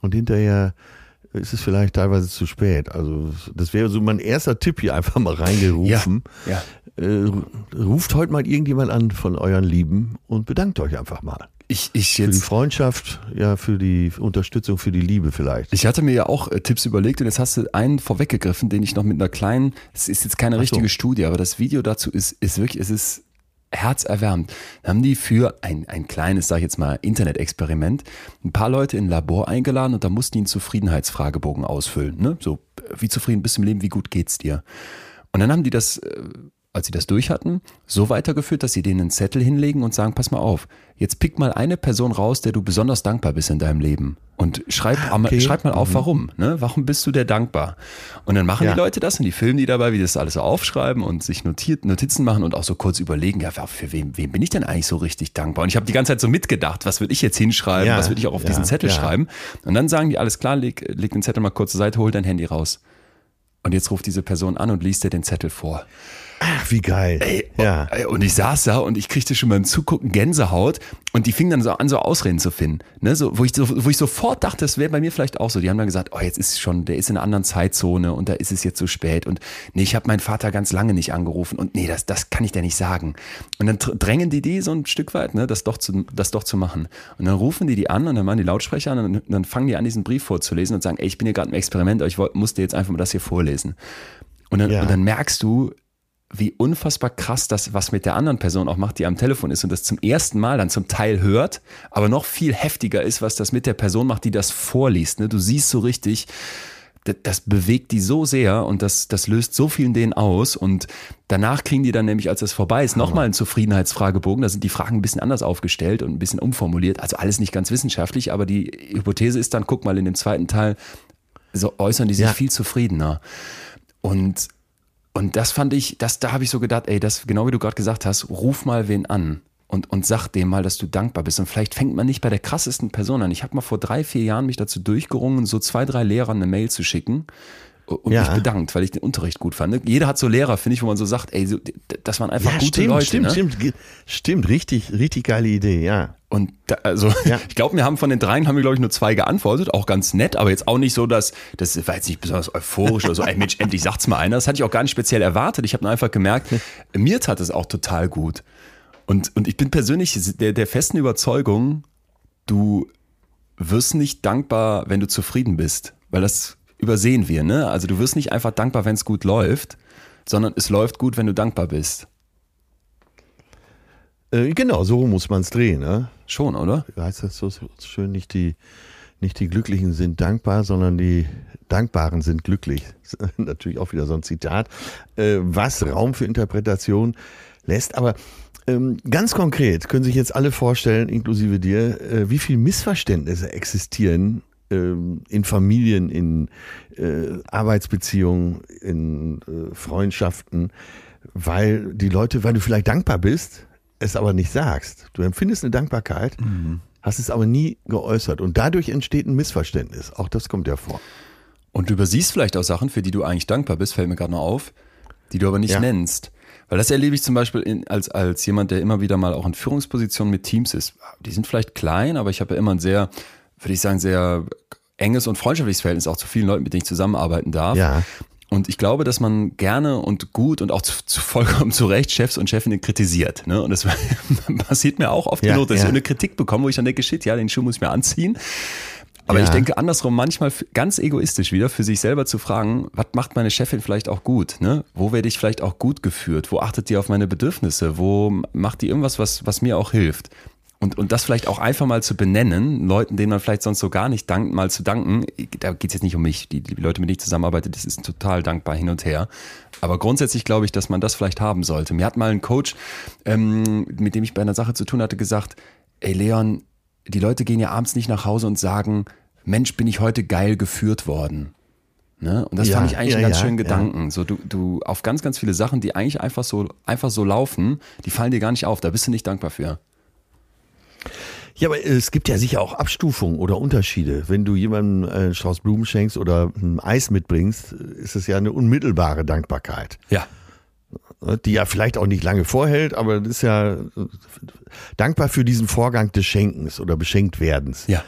Und hinterher ist es vielleicht teilweise zu spät. Also das wäre so mein erster Tipp hier einfach mal reingerufen. Ja, ja. Äh, ruft heute mal irgendjemand an von euren Lieben und bedankt euch einfach mal. Ich, ich jetzt, für die Freundschaft, ja, für die Unterstützung, für die Liebe vielleicht. Ich hatte mir ja auch äh, Tipps überlegt und jetzt hast du einen vorweggegriffen, den ich noch mit einer kleinen, es ist jetzt keine richtige so. Studie, aber das Video dazu ist, ist wirklich, es ist herzerwärmend. Da haben die für ein, ein kleines, sag ich jetzt mal, Internet-Experiment ein paar Leute in ein Labor eingeladen und da mussten die einen Zufriedenheitsfragebogen ausfüllen. Ne? So, wie zufrieden bist du im Leben, wie gut geht's dir? Und dann haben die das äh, als sie das durch hatten, so weitergeführt, dass sie denen einen Zettel hinlegen und sagen, pass mal auf, jetzt pick mal eine Person raus, der du besonders dankbar bist in deinem Leben. Und schreib, ah, okay. schreib mal auf, mhm. warum. Ne? Warum bist du der dankbar? Und dann machen ja. die Leute das und die filmen die dabei, wie das alles so aufschreiben und sich notiert, Notizen machen und auch so kurz überlegen, ja, für wen, wem bin ich denn eigentlich so richtig dankbar? Und ich habe die ganze Zeit so mitgedacht, was würde ich jetzt hinschreiben, ja. was würde ich auch auf ja. diesen Zettel schreiben? Und dann sagen die, alles klar, leg, leg den Zettel mal kurz zur Seite, hol dein Handy raus. Und jetzt ruft diese Person an und liest dir den Zettel vor. Ach, wie geil. Ey, ja. Und ich saß da und ich kriegte schon beim Zugucken Gänsehaut und die fingen dann so an, so Ausreden zu finden. Ne? So, wo, ich, wo ich sofort dachte, das wäre bei mir vielleicht auch so. Die haben dann gesagt, oh, jetzt ist schon, der ist in einer anderen Zeitzone und da ist es jetzt so spät. Und nee, ich habe meinen Vater ganz lange nicht angerufen und nee, das, das kann ich dir nicht sagen. Und dann drängen die die so ein Stück weit, ne, das, doch zu, das doch zu machen. Und dann rufen die die an und dann machen die Lautsprecher an und dann fangen die an, diesen Brief vorzulesen und sagen, ey, ich bin hier gerade im Experiment, aber ich musste jetzt einfach mal das hier vorlesen. Und dann, ja. und dann merkst du, wie unfassbar krass das, was mit der anderen Person auch macht, die am Telefon ist und das zum ersten Mal dann zum Teil hört, aber noch viel heftiger ist, was das mit der Person macht, die das vorliest. Ne? Du siehst so richtig, das bewegt die so sehr und das, das löst so viel in denen aus und danach kriegen die dann nämlich, als es vorbei ist, nochmal einen Zufriedenheitsfragebogen. Da sind die Fragen ein bisschen anders aufgestellt und ein bisschen umformuliert. Also alles nicht ganz wissenschaftlich, aber die Hypothese ist dann, guck mal, in dem zweiten Teil so äußern die sich ja. viel zufriedener. Und und das fand ich, das, da habe ich so gedacht, ey, das, genau wie du gerade gesagt hast, ruf mal wen an und, und sag dem mal, dass du dankbar bist. Und vielleicht fängt man nicht bei der krassesten Person an. Ich habe mal vor drei, vier Jahren mich dazu durchgerungen, so zwei, drei Lehrern eine Mail zu schicken und ja. mich bedankt, weil ich den Unterricht gut fand. Jeder hat so Lehrer, finde ich, wo man so sagt, ey, das waren einfach ja, gute stimmt, Leute. Stimmt, ne? stimmt, stimmt, richtig, richtig geile Idee, ja. Und da, also, ja. *laughs* ich glaube, wir haben von den dreien haben wir, glaube ich, nur zwei geantwortet, auch ganz nett, aber jetzt auch nicht so, dass, das war jetzt nicht besonders euphorisch oder so, ey Mensch, *laughs* endlich sagt's mal einer. Das hatte ich auch gar nicht speziell erwartet. Ich habe nur einfach gemerkt, *laughs* mir tat es auch total gut. Und, und ich bin persönlich der, der festen Überzeugung, du wirst nicht dankbar, wenn du zufrieden bist. Weil das übersehen wir, ne? Also du wirst nicht einfach dankbar, wenn es gut läuft, sondern es läuft gut, wenn du dankbar bist. Äh, genau, so muss man es drehen, ne? Schon, oder? Heißt das so schön, nicht die, nicht die Glücklichen sind dankbar, sondern die Dankbaren sind glücklich. *laughs* Natürlich auch wieder so ein Zitat, äh, was Raum für Interpretation lässt. Aber Ähm, ganz konkret können sich jetzt alle vorstellen, inklusive dir, äh, wie viel Missverständnisse existieren ähm, in Familien, in äh, Arbeitsbeziehungen, in äh, Freundschaften, weil die Leute, weil du vielleicht dankbar bist, es aber nicht sagst. Du empfindest eine Dankbarkeit, mhm. hast es aber nie geäußert und dadurch entsteht ein Missverständnis. Auch das kommt ja vor. Und du übersiehst vielleicht auch Sachen, für die du eigentlich dankbar bist, fällt mir gerade noch auf, die du aber nicht ja. nennst. Weil das erlebe ich zum Beispiel in, als, als jemand, der immer wieder mal auch in Führungspositionen mit Teams ist. Die sind vielleicht klein, aber ich habe ja immer ein sehr, würde ich sagen, sehr enges und freundschaftliches Verhältnis auch zu vielen Leuten, mit denen ich zusammenarbeiten darf. Ja. Und ich glaube, dass man gerne und gut und auch zu, zu vollkommen zu Recht Chefs und Chefinnen kritisiert. Ne? Und das *laughs* passiert mir auch oft ja, genug, dass ja. ich eine Kritik bekomme, wo ich dann denke, shit, ja, den Schuh muss ich mir anziehen. Aber ja. ich denke andersrum manchmal ganz egoistisch wieder für sich selber zu fragen, was macht meine Chefin vielleicht auch gut? Ne? Wo werde ich vielleicht auch gut geführt? Wo achtet die auf meine Bedürfnisse? Wo macht die irgendwas, was, was mir auch hilft? Und, und das vielleicht auch einfach mal zu benennen, Leuten, denen man vielleicht sonst so gar nicht dankt, mal zu danken. Da geht es jetzt nicht um mich. Die, die Leute, mit denen ich zusammenarbeite, das ist total dankbar hin und her. Aber grundsätzlich glaube ich, dass man das vielleicht haben sollte. Mir hat mal ein Coach, ähm, mit dem ich bei einer Sache zu tun hatte, gesagt, ey Leon, die Leute gehen ja abends nicht nach Hause und sagen, Mensch, bin ich heute geil geführt worden. Ne? Und das ja, fand ich eigentlich ja, einen ganz ja, schönen Gedanken. So, du, du auf ganz, ganz viele Sachen, die eigentlich einfach so, einfach so laufen, die fallen dir gar nicht auf. Da bist du nicht dankbar für. Ja, aber es gibt ja sicher auch Abstufungen oder Unterschiede. Wenn du jemandem einen Strauß Blumen schenkst oder ein Eis mitbringst, ist es ja eine unmittelbare Dankbarkeit. Ja. Die ja vielleicht auch nicht lange vorhält, aber das ist ja dankbar für diesen Vorgang des Schenkens oder Beschenktwerdens. Ja.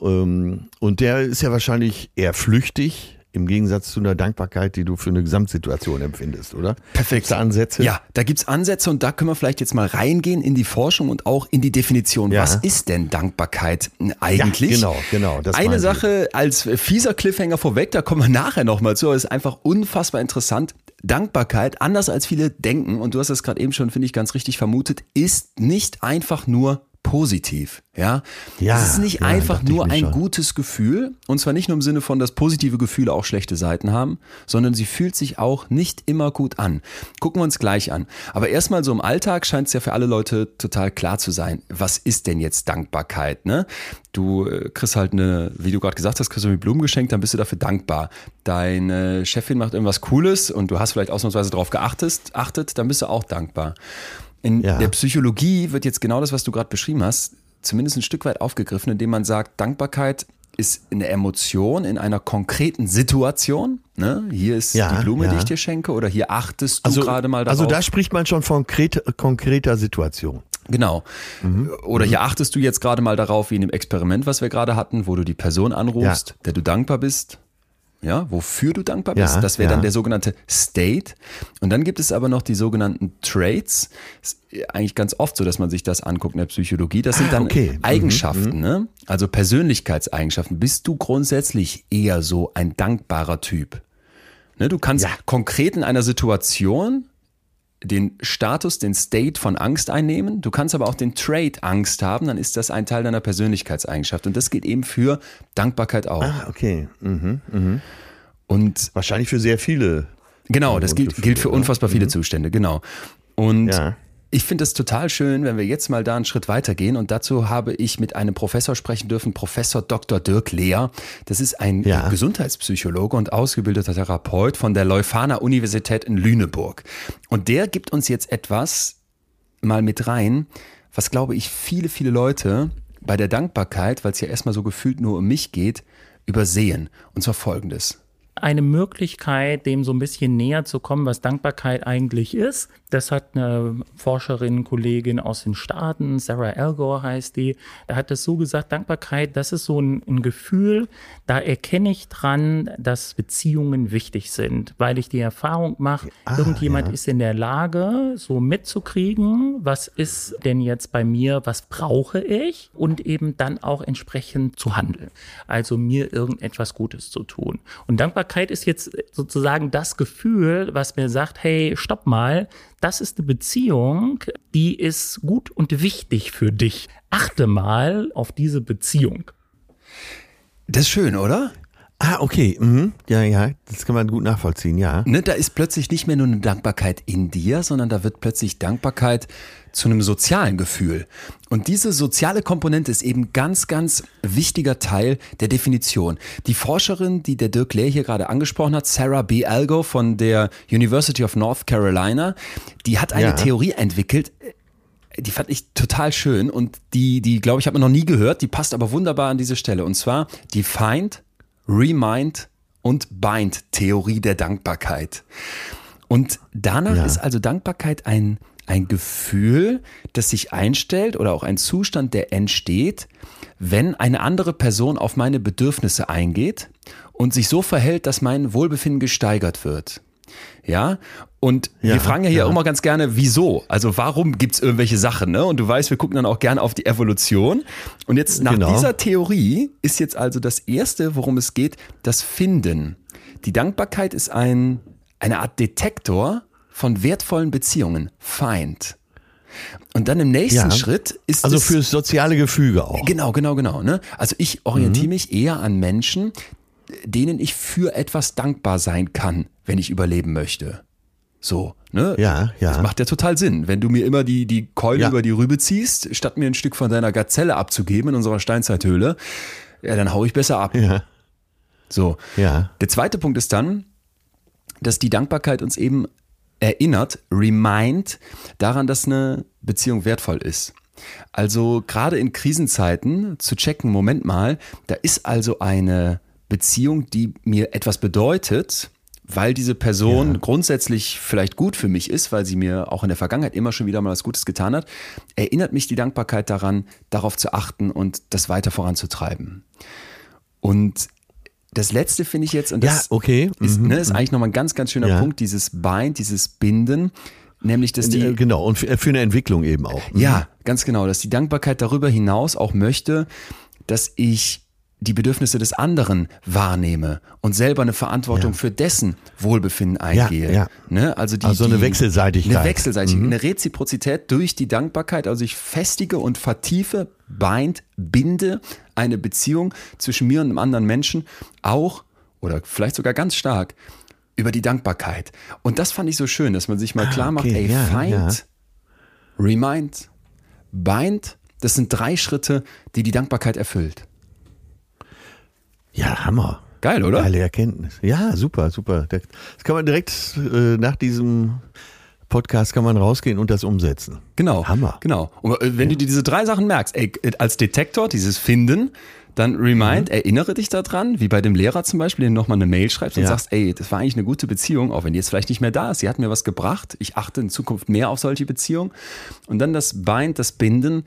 Ähm, und der ist ja wahrscheinlich eher flüchtig, im Gegensatz zu einer Dankbarkeit, die du für eine Gesamtsituation empfindest, oder? Perfekt. Da Ansätze? Ja, da gibt's Ansätze und da können wir vielleicht jetzt mal reingehen in die Forschung und auch in die Definition. Ja. Was ist denn Dankbarkeit eigentlich? Ja, genau, genau. Das Eine Sache ich. als fieser Cliffhanger vorweg, da kommen wir nachher nochmal zu, aber ist einfach unfassbar interessant. Dankbarkeit, anders als viele denken, und du hast es gerade eben schon, finde ich, ganz richtig vermutet, ist nicht einfach nur positiv. Ja, ja es ist nicht ja, einfach nur ein schon. gutes Gefühl und zwar nicht nur im Sinne von, dass positive Gefühle auch schlechte Seiten haben, sondern sie fühlt sich auch nicht immer gut an. Gucken wir uns gleich an. Aber erstmal so im Alltag scheint es ja für alle Leute total klar zu sein. Was ist denn jetzt Dankbarkeit? Ne? Du äh, kriegst halt eine, wie du gerade gesagt hast, kriegst du mir Blumen geschenkt, dann bist du dafür dankbar. Deine Chefin macht irgendwas Cooles und du hast vielleicht ausnahmsweise darauf geachtet, achtet, dann bist du auch dankbar. In ja. der Psychologie wird jetzt genau das, was du gerade beschrieben hast, zumindest ein Stück weit aufgegriffen, indem man sagt, Dankbarkeit ist eine Emotion in einer konkreten Situation. Ne? Hier ist ja, die Blume, ja. die ich dir schenke, oder hier achtest du also, gerade mal darauf. Also da spricht man schon von konkreter Situation. Genau. Mhm. Oder hier achtest du jetzt gerade mal darauf, wie in dem Experiment, was wir gerade hatten, wo du die Person anrufst, ja. der du dankbar bist, ja, wofür du dankbar bist. Ja, das wäre ja. dann der sogenannte State. Und dann gibt es aber noch die sogenannten Traits. Ist eigentlich ganz oft so, dass man sich das anguckt in der Psychologie. Das sind ah, dann okay. Mhm, Eigenschaften, mhm. ne? also Persönlichkeitseigenschaften. Bist du grundsätzlich eher so ein dankbarer Typ? Ne, du kannst ja. konkret in einer Situation den Status, den State von Angst einnehmen. Du kannst aber auch den Trait Angst haben, dann ist das ein Teil deiner Persönlichkeitseigenschaft. Und das geht eben für Dankbarkeit auch. Ah, okay. Mhm, mhm. Und wahrscheinlich für sehr viele. Genau, das gilt, gilt für unfassbar viele mhm. Zustände, genau. Und ja. Ich finde es total schön, wenn wir jetzt mal da einen Schritt weitergehen. Und dazu habe ich mit einem Professor sprechen dürfen, Professor Dr. Dirk Lehr. Das ist ein ja. Gesundheitspsychologe und ausgebildeter Therapeut von der Leuphana Universität in Lüneburg. Und der gibt uns jetzt etwas mal mit rein, was glaube ich viele, viele Leute bei der Dankbarkeit, weil es ja erstmal so gefühlt nur um mich geht, übersehen. Und zwar folgendes eine Möglichkeit, dem so ein bisschen näher zu kommen, was Dankbarkeit eigentlich ist. Das hat eine Forscherin, Kollegin aus den Staaten, Sarah Algor heißt die, da hat es so gesagt, Dankbarkeit, das ist so ein, ein Gefühl, da erkenne ich dran, dass Beziehungen wichtig sind, weil ich die Erfahrung mache, ah, irgendjemand ja. ist in der Lage, so mitzukriegen, was ist denn jetzt bei mir, was brauche ich und eben dann auch entsprechend zu handeln. Also mir irgendetwas Gutes zu tun. Und Dankbarkeit ist jetzt sozusagen das Gefühl, was mir sagt, hey, stopp mal, das ist eine Beziehung, die ist gut und wichtig für dich. Achte mal auf diese Beziehung. Das ist schön, oder? Ah, okay. Mhm. Ja, ja, das kann man gut nachvollziehen, ja. Ne, da ist plötzlich nicht mehr nur eine Dankbarkeit in dir, sondern da wird plötzlich Dankbarkeit zu einem sozialen Gefühl. Und diese soziale Komponente ist eben ganz, ganz wichtiger Teil der Definition. Die Forscherin, die der Dirk Lehr hier gerade angesprochen hat, Sarah B. Algo von der University of North Carolina, die hat eine Ja. Theorie entwickelt, die fand ich total schön und die, die glaube ich, hat man noch nie gehört, die passt aber wunderbar an diese Stelle. Und zwar die Find, Remind und Bind Theorie der Dankbarkeit. Und danach Ja. ist also Dankbarkeit ein, ein Gefühl, das sich einstellt oder auch ein Zustand, der entsteht, wenn eine andere Person auf meine Bedürfnisse eingeht und sich so verhält, dass mein Wohlbefinden gesteigert wird. Ja, und Ja, wir fragen ja hier ja. auch immer ganz gerne, wieso? Also warum gibt's irgendwelche Sachen? Ne? Und du weißt, wir gucken dann auch gerne auf die Evolution. Und jetzt nach Genau. dieser Theorie ist jetzt also das Erste, worum es geht, das Finden. Die Dankbarkeit ist ein, eine Art Detektor von wertvollen Beziehungen. Find. Und dann im nächsten Ja. Schritt ist Also es, fürs soziale Gefüge auch. Genau, genau, genau. Ne? Also ich Mhm. orientiere mich eher an Menschen, denen ich für etwas dankbar sein kann, wenn ich überleben möchte. So, ne? Ja, ja. Das macht ja total Sinn. Wenn du mir immer die, die Keule Ja. über die Rübe ziehst, statt mir ein Stück von deiner Gazelle abzugeben in unserer Steinzeithöhle, ja, dann hau ich besser ab. Ja, So. ja. Der zweite Punkt ist dann, dass die Dankbarkeit uns eben erinnert, remind daran, dass eine Beziehung wertvoll ist. Also gerade in Krisenzeiten zu checken, Moment mal, da ist also eine Beziehung, die mir etwas bedeutet, weil diese Person grundsätzlich vielleicht gut für mich ist, weil sie mir auch in der Vergangenheit immer schon wieder mal was Gutes getan hat, erinnert mich die Dankbarkeit daran, darauf zu achten und das weiter voranzutreiben. Und das letzte finde ich jetzt, und Ja, das okay. ist, Mhm. ne, ist eigentlich nochmal ein ganz, ganz schöner Ja. Punkt, dieses Bind, dieses Binden, nämlich, dass die, Äh, genau, und für, für eine Entwicklung eben auch. Mhm. ja, ganz genau, dass die Dankbarkeit darüber hinaus auch möchte, dass ich die Bedürfnisse des anderen wahrnehme und selber eine Verantwortung Ja. für dessen Wohlbefinden eingehe. ja. Ne? Also, die, Also eine die, Wechselseitigkeit. Eine Wechselseitigkeit, eine Reziprozität durch die Dankbarkeit. Also ich festige und vertiefe, bind, binde eine Beziehung zwischen mir und einem anderen Menschen auch oder vielleicht sogar ganz stark über die Dankbarkeit. Und das fand ich so schön, dass man sich mal klar macht, Ah, okay, ey, ja, find, ja. remind, bind, das sind drei Schritte, die die Dankbarkeit erfüllt. Ja, Hammer. Geil, oder? Geile Erkenntnis. Ja, super, super. Das kann man direkt äh, nach diesem Podcast kann man rausgehen und das umsetzen. Genau. Hammer. Genau. Und äh, wenn du dir diese drei Sachen merkst, ey, äh, als Detektor, dieses Finden, dann remind, Mhm. erinnere dich daran, wie bei dem Lehrer zum Beispiel, den du nochmal eine Mail schreibst und Ja. sagst, ey, das war eigentlich eine gute Beziehung, auch wenn die jetzt vielleicht nicht mehr da ist. Sie hat mir was gebracht. Ich achte in Zukunft mehr auf solche Beziehungen. Und dann das Bind, das Binden.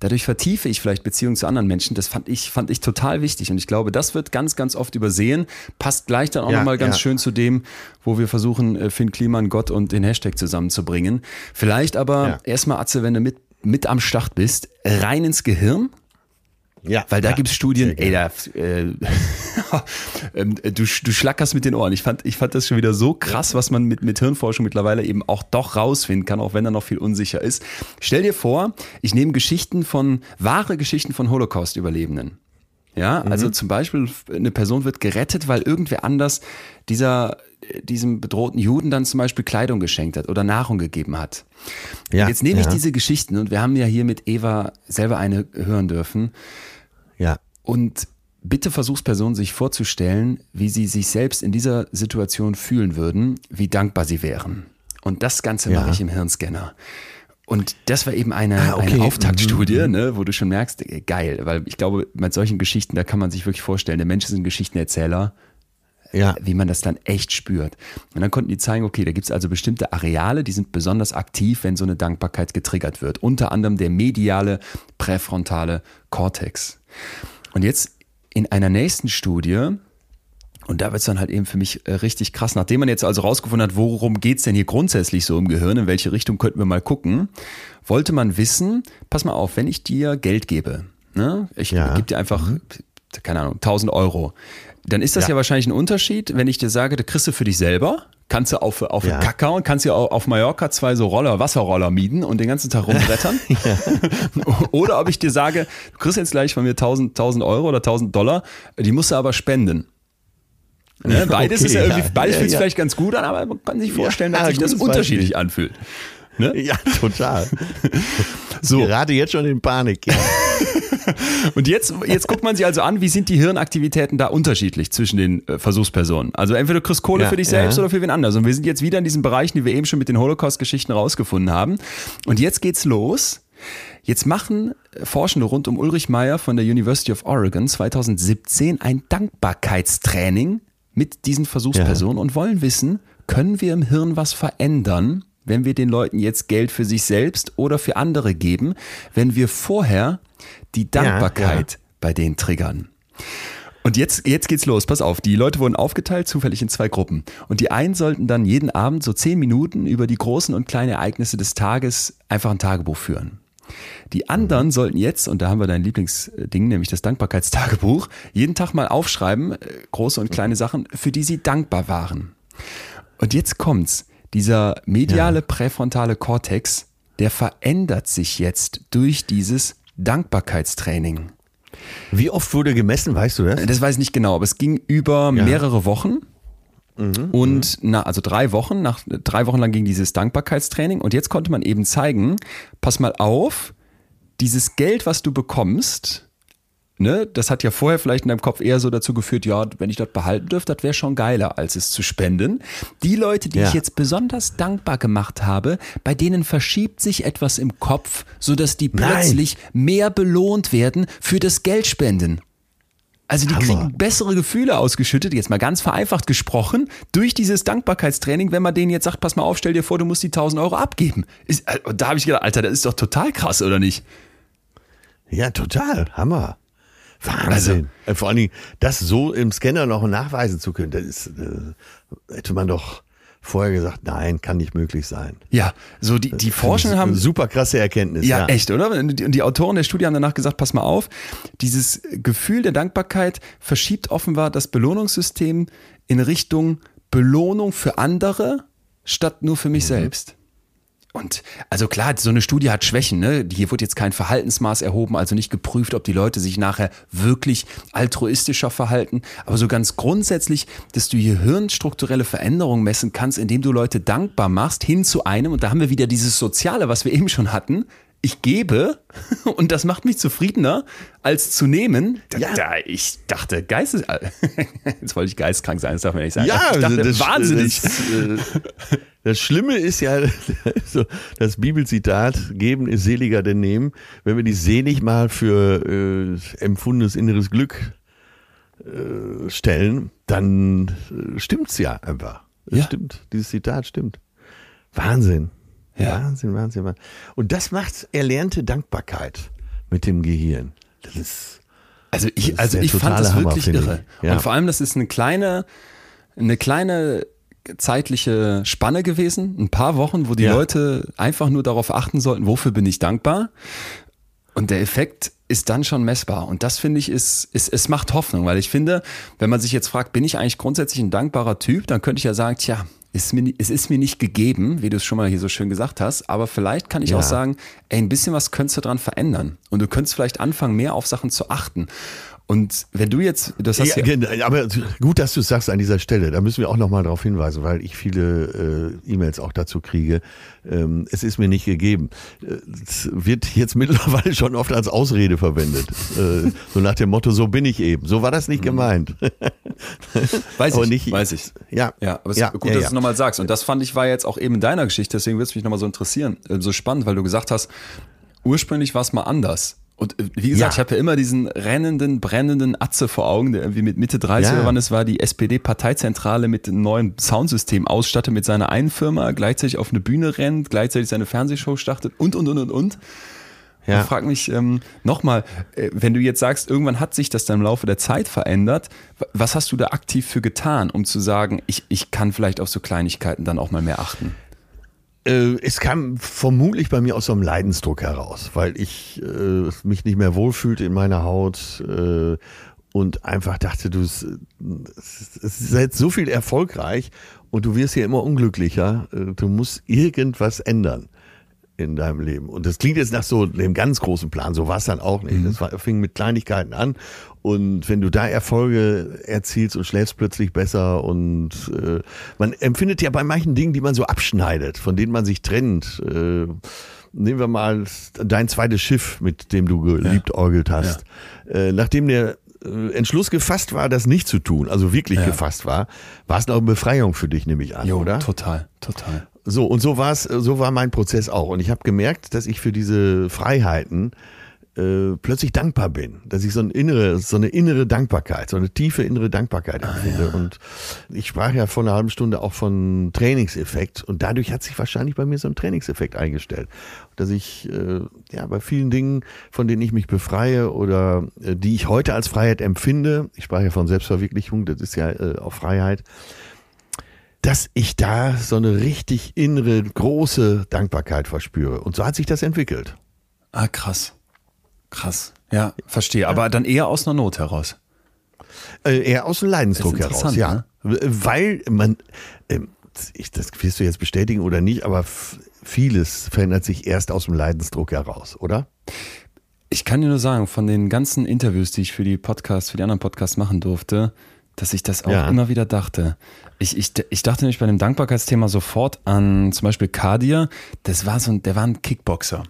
Dadurch vertiefe ich vielleicht Beziehungen zu anderen Menschen. Das fand ich, fand ich total wichtig. Und ich glaube, das wird ganz, ganz oft übersehen. Passt gleich dann auch Ja, nochmal ganz ja. schön zu dem, wo wir versuchen, äh, Finn Kliman, Gott und den Hashtag zusammenzubringen. Vielleicht aber Ja. erstmal, Atze, wenn du mit, mit am Start bist, rein ins Gehirn. Ja. Weil da ja. gibt's Studien, ey, da, äh, *laughs* ähm, du, du schlackerst mit den Ohren. Ich fand, ich fand das schon wieder so krass, was man mit, mit Hirnforschung mittlerweile eben auch doch rausfinden kann, auch wenn da noch viel unsicher ist. Stell dir vor, ich nehme Geschichten von, wahre Geschichten von Holocaust-Überlebenden. Ja, also Mhm. zum Beispiel eine Person wird gerettet, weil irgendwer anders dieser, diesem bedrohten Juden dann zum Beispiel Kleidung geschenkt hat oder Nahrung gegeben hat. Ja, Jetzt nehme ich ja. diese Geschichten und wir haben ja hier mit Eva selber eine hören dürfen. Ja. Und bitte Versuchspersonen sich vorzustellen, wie sie sich selbst in dieser Situation fühlen würden, wie dankbar sie wären. Und das Ganze Ja. mache ich im Hirnscanner. Und das war eben eine, Ah, okay. eine Auftaktstudie, Mhm, ne, wo du schon merkst, ey, geil, weil ich glaube, mit solchen Geschichten, da kann man sich wirklich vorstellen, der Mensch ist ein Geschichtenerzähler, Ja. wie man das dann echt spürt. Und dann konnten die zeigen, okay, da gibt es also bestimmte Areale, die sind besonders aktiv, wenn so eine Dankbarkeit getriggert wird. Unter anderem der mediale präfrontale Kortex. Und jetzt in einer nächsten Studie, und da wird es dann halt eben für mich äh, richtig krass, nachdem man jetzt also rausgefunden hat, worum geht's denn hier grundsätzlich so im Gehirn, in welche Richtung könnten wir mal gucken, wollte man wissen, pass mal auf, wenn ich dir Geld gebe, ne? ich Ja. gebe dir einfach, keine Ahnung, 1000 Euro, dann ist das ja. Ja. wahrscheinlich ein Unterschied, wenn ich dir sage, du kriegst du für dich selber, kannst du auf, auf Ja. Kakao und kannst au- auf Mallorca zwei so Roller, Wasserroller mieten und den ganzen Tag rumbrettern. *laughs* *laughs* oder ob ich dir sage, du kriegst jetzt gleich von mir 1000, 1000 Euro oder 1000 Dollar, die musst du aber spenden. Ne? Beides Okay, ist ja irgendwie, ja. beides Ja, fühlt sich ja. vielleicht ganz gut an, aber man kann sich vorstellen, dass Ja, sich das unterschiedlich Beispiel. anfühlt. Ne? Ja, *laughs* total. So. Gerade jetzt schon in Panik. Ja. *laughs* Und jetzt, jetzt guckt man sich also an, wie sind die Hirnaktivitäten da unterschiedlich zwischen den äh, Versuchspersonen. Also entweder du kriegst Kohle Ja, für dich selbst ja. oder für wen anders. Und wir sind jetzt wieder in diesen Bereichen, die wir eben schon mit den Holocaust-Geschichten rausgefunden haben. Und jetzt geht's los. Jetzt machen äh, Forschende rund um Ulrich Meyer von der University of Oregon 2017 ein Dankbarkeitstraining mit diesen Versuchspersonen und wollen wissen, können wir im Hirn was verändern, wenn wir den Leuten jetzt Geld für sich selbst oder für andere geben, wenn wir vorher die Dankbarkeit ja. bei denen triggern. Und jetzt, jetzt geht's los. Pass auf. Die Leute wurden aufgeteilt, zufällig in zwei Gruppen. Und die einen sollten dann jeden Abend so zehn Minuten über die großen und kleinen Ereignisse des Tages einfach ein Tagebuch führen. Die anderen sollten jetzt, und da haben wir dein Lieblingsding, nämlich das Dankbarkeitstagebuch, jeden Tag mal aufschreiben, äh, große und kleine Sachen, für die sie dankbar waren. Und jetzt kommt's. Dieser mediale präfrontale Kortex, der verändert sich jetzt durch dieses Dankbarkeitstraining. Wie oft wurde gemessen, weißt du das? Das weiß ich nicht genau, aber es ging über mehrere Wochen. Und na, also drei Wochen, nach drei Wochen lang ging dieses Dankbarkeitstraining und jetzt konnte man eben zeigen, pass mal auf, dieses Geld, was du bekommst, ne, das hat ja vorher vielleicht in deinem Kopf eher so dazu geführt, ja, wenn ich das behalten dürfte, das wäre schon geiler, als es zu spenden. Die Leute, die Ja. ich jetzt besonders dankbar gemacht habe, bei denen verschiebt sich etwas im Kopf, sodass die Nein. plötzlich mehr belohnt werden für das Geldspenden. Also die Hammer. kriegen bessere Gefühle ausgeschüttet, jetzt mal ganz vereinfacht gesprochen, durch dieses Dankbarkeitstraining, wenn man denen jetzt sagt, pass mal auf, stell dir vor, du musst die 1000 Euro abgeben. Ist, äh, da habe ich gedacht, Alter, das ist doch total krass, oder nicht? Ja, total. Hammer. Wahnsinn. Äh, Vor allen Dingen, das so im Scanner noch nachweisen zu können, das ist, äh, hätte man doch vorher gesagt, nein, kann nicht möglich sein. Ja, so die, die Forschenden haben, Super krasse Erkenntnis. Ja, echt, oder? Und die, und die Autoren der Studie haben danach gesagt, pass mal auf, dieses Gefühl der Dankbarkeit verschiebt offenbar das Belohnungssystem in Richtung Belohnung für andere statt nur für mich selbst. Und also klar, so eine Studie hat Schwächen, ne? Hier wird jetzt kein Verhaltensmaß erhoben, also nicht geprüft, ob die Leute sich nachher wirklich altruistischer verhalten. Aber so ganz grundsätzlich, dass du hier hirnstrukturelle Veränderungen messen kannst, indem du Leute dankbar machst, hin zu einem, und da haben wir wieder dieses Soziale, was wir eben schon hatten. Ich gebe *laughs* und das macht mich zufriedener, als zu nehmen. Da, Ja. da, ich dachte, Geistes... *laughs* Jetzt wollte ich geistkrank sein, das darf man nicht sagen. Ja, ich dachte, das, wahnsinnig. Das, äh, das Schlimme ist ja, *laughs* so, das Bibelzitat, geben ist seliger denn nehmen. Wenn wir die selig mal für äh, empfundenes inneres Glück äh, stellen, dann äh, stimmt's ja einfach. Es Ja. Stimmt, dieses Zitat stimmt. Wahnsinn. Ja. Wahnsinn, Wahnsinn, Wahnsinn. Und das macht erlernte Dankbarkeit mit dem Gehirn. Das ist Also ich, also ich fand das Hammer, wirklich irre. Ja. Und vor allem, das ist eine kleine, eine kleine zeitliche Spanne gewesen, ein paar Wochen, wo die Ja. Leute einfach nur darauf achten sollten, wofür bin ich dankbar. Und der Effekt ist dann schon messbar. Und das finde ich ist, ist, es macht Hoffnung, weil ich finde, wenn man sich jetzt fragt, bin ich eigentlich grundsätzlich ein dankbarer Typ, dann könnte ich ja sagen, tja, ist mir, es ist mir nicht gegeben, wie du es schon mal hier so schön gesagt hast, aber vielleicht kann ich Ja. auch sagen, ey, ein bisschen was könntest du dran verändern. Und du könntest vielleicht anfangen, mehr auf Sachen zu achten. Und wenn du jetzt, das hast Ja, ja, aber gut, dass du es sagst an dieser Stelle. Da müssen wir auch nochmal darauf hinweisen, weil ich viele äh, E-Mails auch dazu kriege. Ähm, es ist mir nicht gegeben. Es wird jetzt *laughs* mittlerweile schon oft als Ausrede verwendet. Äh, so nach dem Motto, so bin ich eben. So war das nicht gemeint. weiß *laughs* ich, nicht- weiß ich. Ja, Ja, aber es ja, ist gut, ja, dass du es nochmal sagst. Und das fand ich war jetzt auch eben in deiner Geschichte, deswegen würde es mich nochmal so interessieren, äh, so spannend, weil du gesagt hast, ursprünglich war es mal anders. Und äh, wie gesagt, Ja. ich habe ja immer diesen rennenden, brennenden Atze vor Augen, der irgendwie mit Mitte 30 Ja. oder wann es war, die SPD-Parteizentrale mit einem neuen Soundsystem ausstattet mit seiner einen Firma, gleichzeitig auf eine Bühne rennt, gleichzeitig seine Fernsehshow startet und, und, und, und, und. Ja. Ich frage mich ähm, nochmal, äh, wenn du jetzt sagst, irgendwann hat sich das dann im Laufe der Zeit verändert, wa- was hast du da aktiv für getan, um zu sagen, ich, ich kann vielleicht auf so Kleinigkeiten dann auch mal mehr achten? Äh, es kam vermutlich bei mir aus so einem Leidensdruck heraus, weil ich äh, mich nicht mehr wohlfühlte in meiner Haut äh, und einfach dachte, du es so viel erfolgreich und du wirst ja immer unglücklicher. Äh, du musst irgendwas ändern. In deinem Leben. Und das klingt jetzt nach so dem ganz großen Plan. So war es dann auch nicht. Das war, fing mit Kleinigkeiten an. Und wenn du da Erfolge erzielst und schläfst plötzlich besser und äh, man empfindet ja bei manchen Dingen, die man so abschneidet, von denen man sich trennt. Äh, nehmen wir mal dein zweites Schiff, mit dem du geliebäugelt hast. Äh, nachdem der äh, Entschluss gefasst war, das nicht zu tun, also wirklich Ja. gefasst war, war es noch eine Befreiung für dich, nehme ich an, Jo, oder? total, total. So, und so war es, so war mein Prozess auch. Und ich habe gemerkt, dass ich für diese Freiheiten äh, plötzlich dankbar bin. Dass ich so, ein innere, so eine innere Dankbarkeit, so eine tiefe innere Dankbarkeit empfinde. Und ich sprach ja vor einer halben Stunde auch von Trainingseffekt. Und dadurch hat sich wahrscheinlich bei mir so ein Trainingseffekt eingestellt. Dass ich äh, ja bei vielen Dingen, von denen ich mich befreie oder äh, die ich heute als Freiheit empfinde, ich sprach ja von Selbstverwirklichung, das ist ja äh, auch Freiheit, dass ich da so eine richtig innere, große Dankbarkeit verspüre. Und so hat sich das entwickelt. Ah, krass. Krass. Ja, verstehe. Aber dann eher aus einer Not heraus. Äh, eher aus dem Leidensdruck heraus, ja. interessant, Weil man, ähm, ich, das wirst du jetzt bestätigen oder nicht, aber vieles verändert sich erst aus dem Leidensdruck heraus, oder? Ich kann dir nur sagen, von den ganzen Interviews, die ich für die Podcasts, für die anderen Podcasts machen durfte, dass ich das auch Ja. immer wieder dachte. Ich, ich, ich dachte nämlich bei dem Dankbarkeitsthema sofort an zum Beispiel Kadir. Das war so ein, der war ein Kickboxer.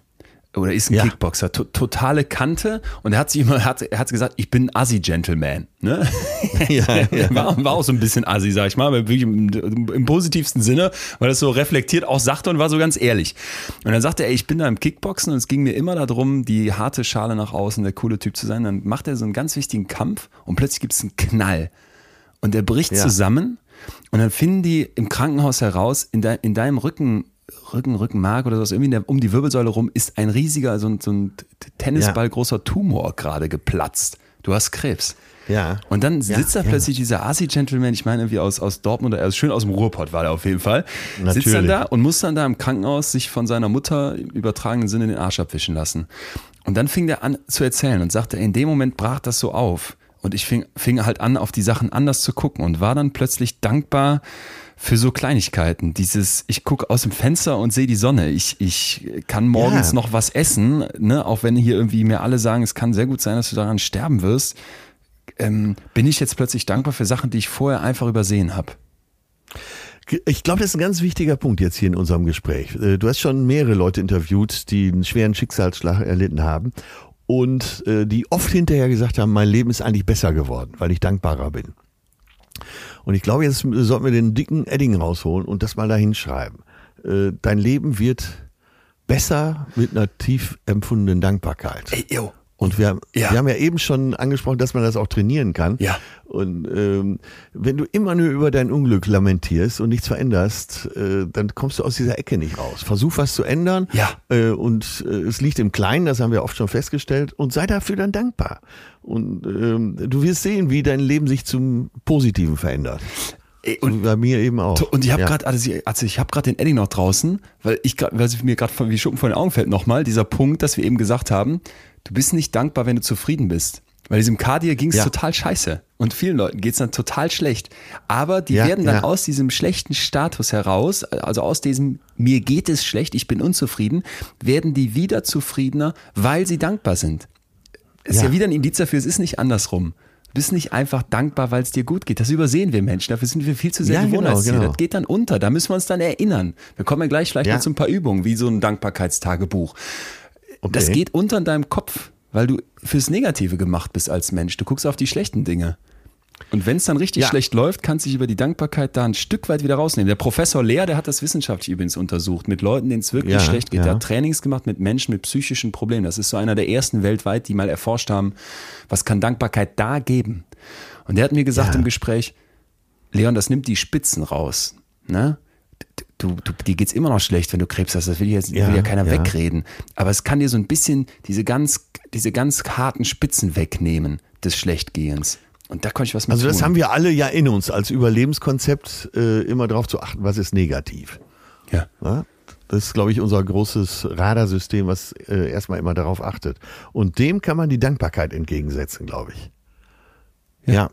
Oder ist ein Ja. Kickboxer. To totale Kante. Und er hat sich immer, hat, er hat gesagt, ich bin ein Assi-Gentleman. Ne? *laughs* Ja, *laughs* Er war, war auch so ein bisschen Assi, sag ich mal, im, im positivsten Sinne, weil er es so reflektiert auch sagte und war so ganz ehrlich. Und dann sagte er, ey, ich bin da im Kickboxen und es ging mir immer darum, die harte Schale nach außen, der coole Typ zu sein. Dann macht er so einen ganz wichtigen Kampf und plötzlich gibt es einen Knall. Und er bricht Ja. zusammen und dann finden die im Krankenhaus heraus, in, de, in deinem Rücken, Rücken, Rückenmark oder sowas, irgendwie der, um die Wirbelsäule rum ist ein riesiger, so ein, so ein Tennisball großer Tumor gerade geplatzt. Du hast Krebs. Ja. Und dann Ja, sitzt da ja. plötzlich dieser Asi-Gentleman, ich meine irgendwie aus, aus Dortmund, also schön aus dem Ruhrpott war der auf jeden Fall, sitzt dann Natürlich. da und muss dann da im Krankenhaus sich von seiner Mutter im übertragenen Sinne den Arsch abwischen lassen. Und dann fing der an zu erzählen und sagte, in dem Moment brach das so auf. Und ich fing, fing halt an, auf die Sachen anders zu gucken und war dann plötzlich dankbar für so Kleinigkeiten. Dieses, ich gucke aus dem Fenster und sehe die Sonne. Ich, ich kann morgens Ja. noch was essen, ne? auch wenn hier irgendwie mir alle sagen, es kann sehr gut sein, dass du daran sterben wirst ähm, bin ich jetzt plötzlich dankbar für Sachen, die ich vorher einfach übersehen habe. Ich glaube, das ist ein ganz wichtiger Punkt jetzt hier in unserem Gespräch. Äh, Du hast schon mehrere Leute interviewt, die einen schweren Schicksalsschlag erlitten haben und äh, die oft hinterher gesagt haben, mein Leben ist eigentlich besser geworden, weil ich dankbarer bin. Und ich glaube, jetzt sollten wir den dicken Edding rausholen und das mal da hinschreiben. Äh, Dein Leben wird besser mit einer tief empfundenen Dankbarkeit. Ey, yo. Und wir, haben- Ja. wir haben ja eben schon angesprochen, dass man das auch trainieren kann. Ja. Und ähm, wenn du immer nur über dein Unglück lamentierst und nichts veränderst, äh, dann kommst du aus dieser Ecke nicht raus. Versuch was zu ändern. Ja. Äh, und äh, es liegt im Kleinen, das haben wir oft schon festgestellt. Und sei dafür dann dankbar. Und ähm, du wirst sehen, wie dein Leben sich zum Positiven verändert. Ey, Und und, bei mir eben auch. und ich habe Ja. gerade, also ich, also ich habe gerade den Edding noch draußen, weil ich weil es mir gerade wie Schuppen von den Augen fällt nochmal, dieser Punkt, dass wir eben gesagt haben, du bist nicht dankbar, wenn du zufrieden bist. Weil diesem Kadir ging es Ja. total scheiße. Und vielen Leuten geht es dann total schlecht. Aber die Ja, werden dann ja. aus diesem schlechten Status heraus, also aus diesem mir geht es schlecht, ich bin unzufrieden, werden die wieder zufriedener, weil sie dankbar sind. Ist ja. Wieder ein Indiz dafür, es ist nicht andersrum. Du bist nicht einfach dankbar, weil es dir gut geht. Das übersehen wir Menschen. Dafür sind wir viel zu sehr Ja, genau, Gewohnheitstiere. genau. Das geht dann unter. Da müssen wir uns dann erinnern. Wir kommen ja gleich vielleicht noch zu ein paar Übungen, wie so ein Dankbarkeitstagebuch. Okay. Das geht unter in deinem Kopf, weil du fürs Negative gemacht bist als Mensch. Du guckst auf die schlechten Dinge. Und wenn es dann richtig Ja. schlecht läuft, kannst du dich über die Dankbarkeit da ein Stück weit wieder rausnehmen. Der Professor Lehr, der hat das wissenschaftlich übrigens untersucht, mit Leuten, denen es wirklich Ja, schlecht geht. ja. Der hat Trainings gemacht mit Menschen mit psychischen Problemen. Das ist so einer der ersten weltweit, die mal erforscht haben, was kann Dankbarkeit da geben. Und der hat mir gesagt Ja. im Gespräch, Leon, das nimmt die Spitzen raus. Ne? Du, du, dir geht's immer noch schlecht, wenn du Krebs hast. Das will, jetzt, Ja, will ja keiner ja. wegreden. Aber es kann dir so ein bisschen diese ganz, diese ganz harten Spitzen wegnehmen des Schlechtgehens. Und da konnte ich was mit Also das tun. haben wir alle ja in uns als Überlebenskonzept, äh, immer darauf zu achten, was ist negativ. ja. Ja? Das ist, glaube ich, unser großes Radarsystem, was äh, erstmal immer darauf achtet. Und dem kann man die Dankbarkeit entgegensetzen, glaube ich. Ja.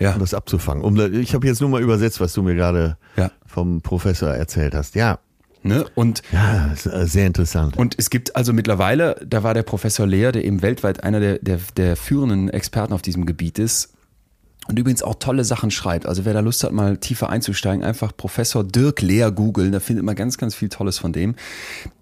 Ja. Um das abzufangen. Um, ich habe jetzt nur mal übersetzt, was du mir gerade Ja. vom Professor erzählt hast. Ja. Ne? Und, ja, äh, sehr interessant. Und es gibt also mittlerweile, da war der Professor Lehr, der eben weltweit einer der, der, der führenden Experten auf diesem Gebiet ist, und übrigens auch tolle Sachen schreibt. Also wer da Lust hat, mal tiefer einzusteigen, einfach Professor Dirk Lehr googeln, da findet man ganz, ganz viel Tolles von dem.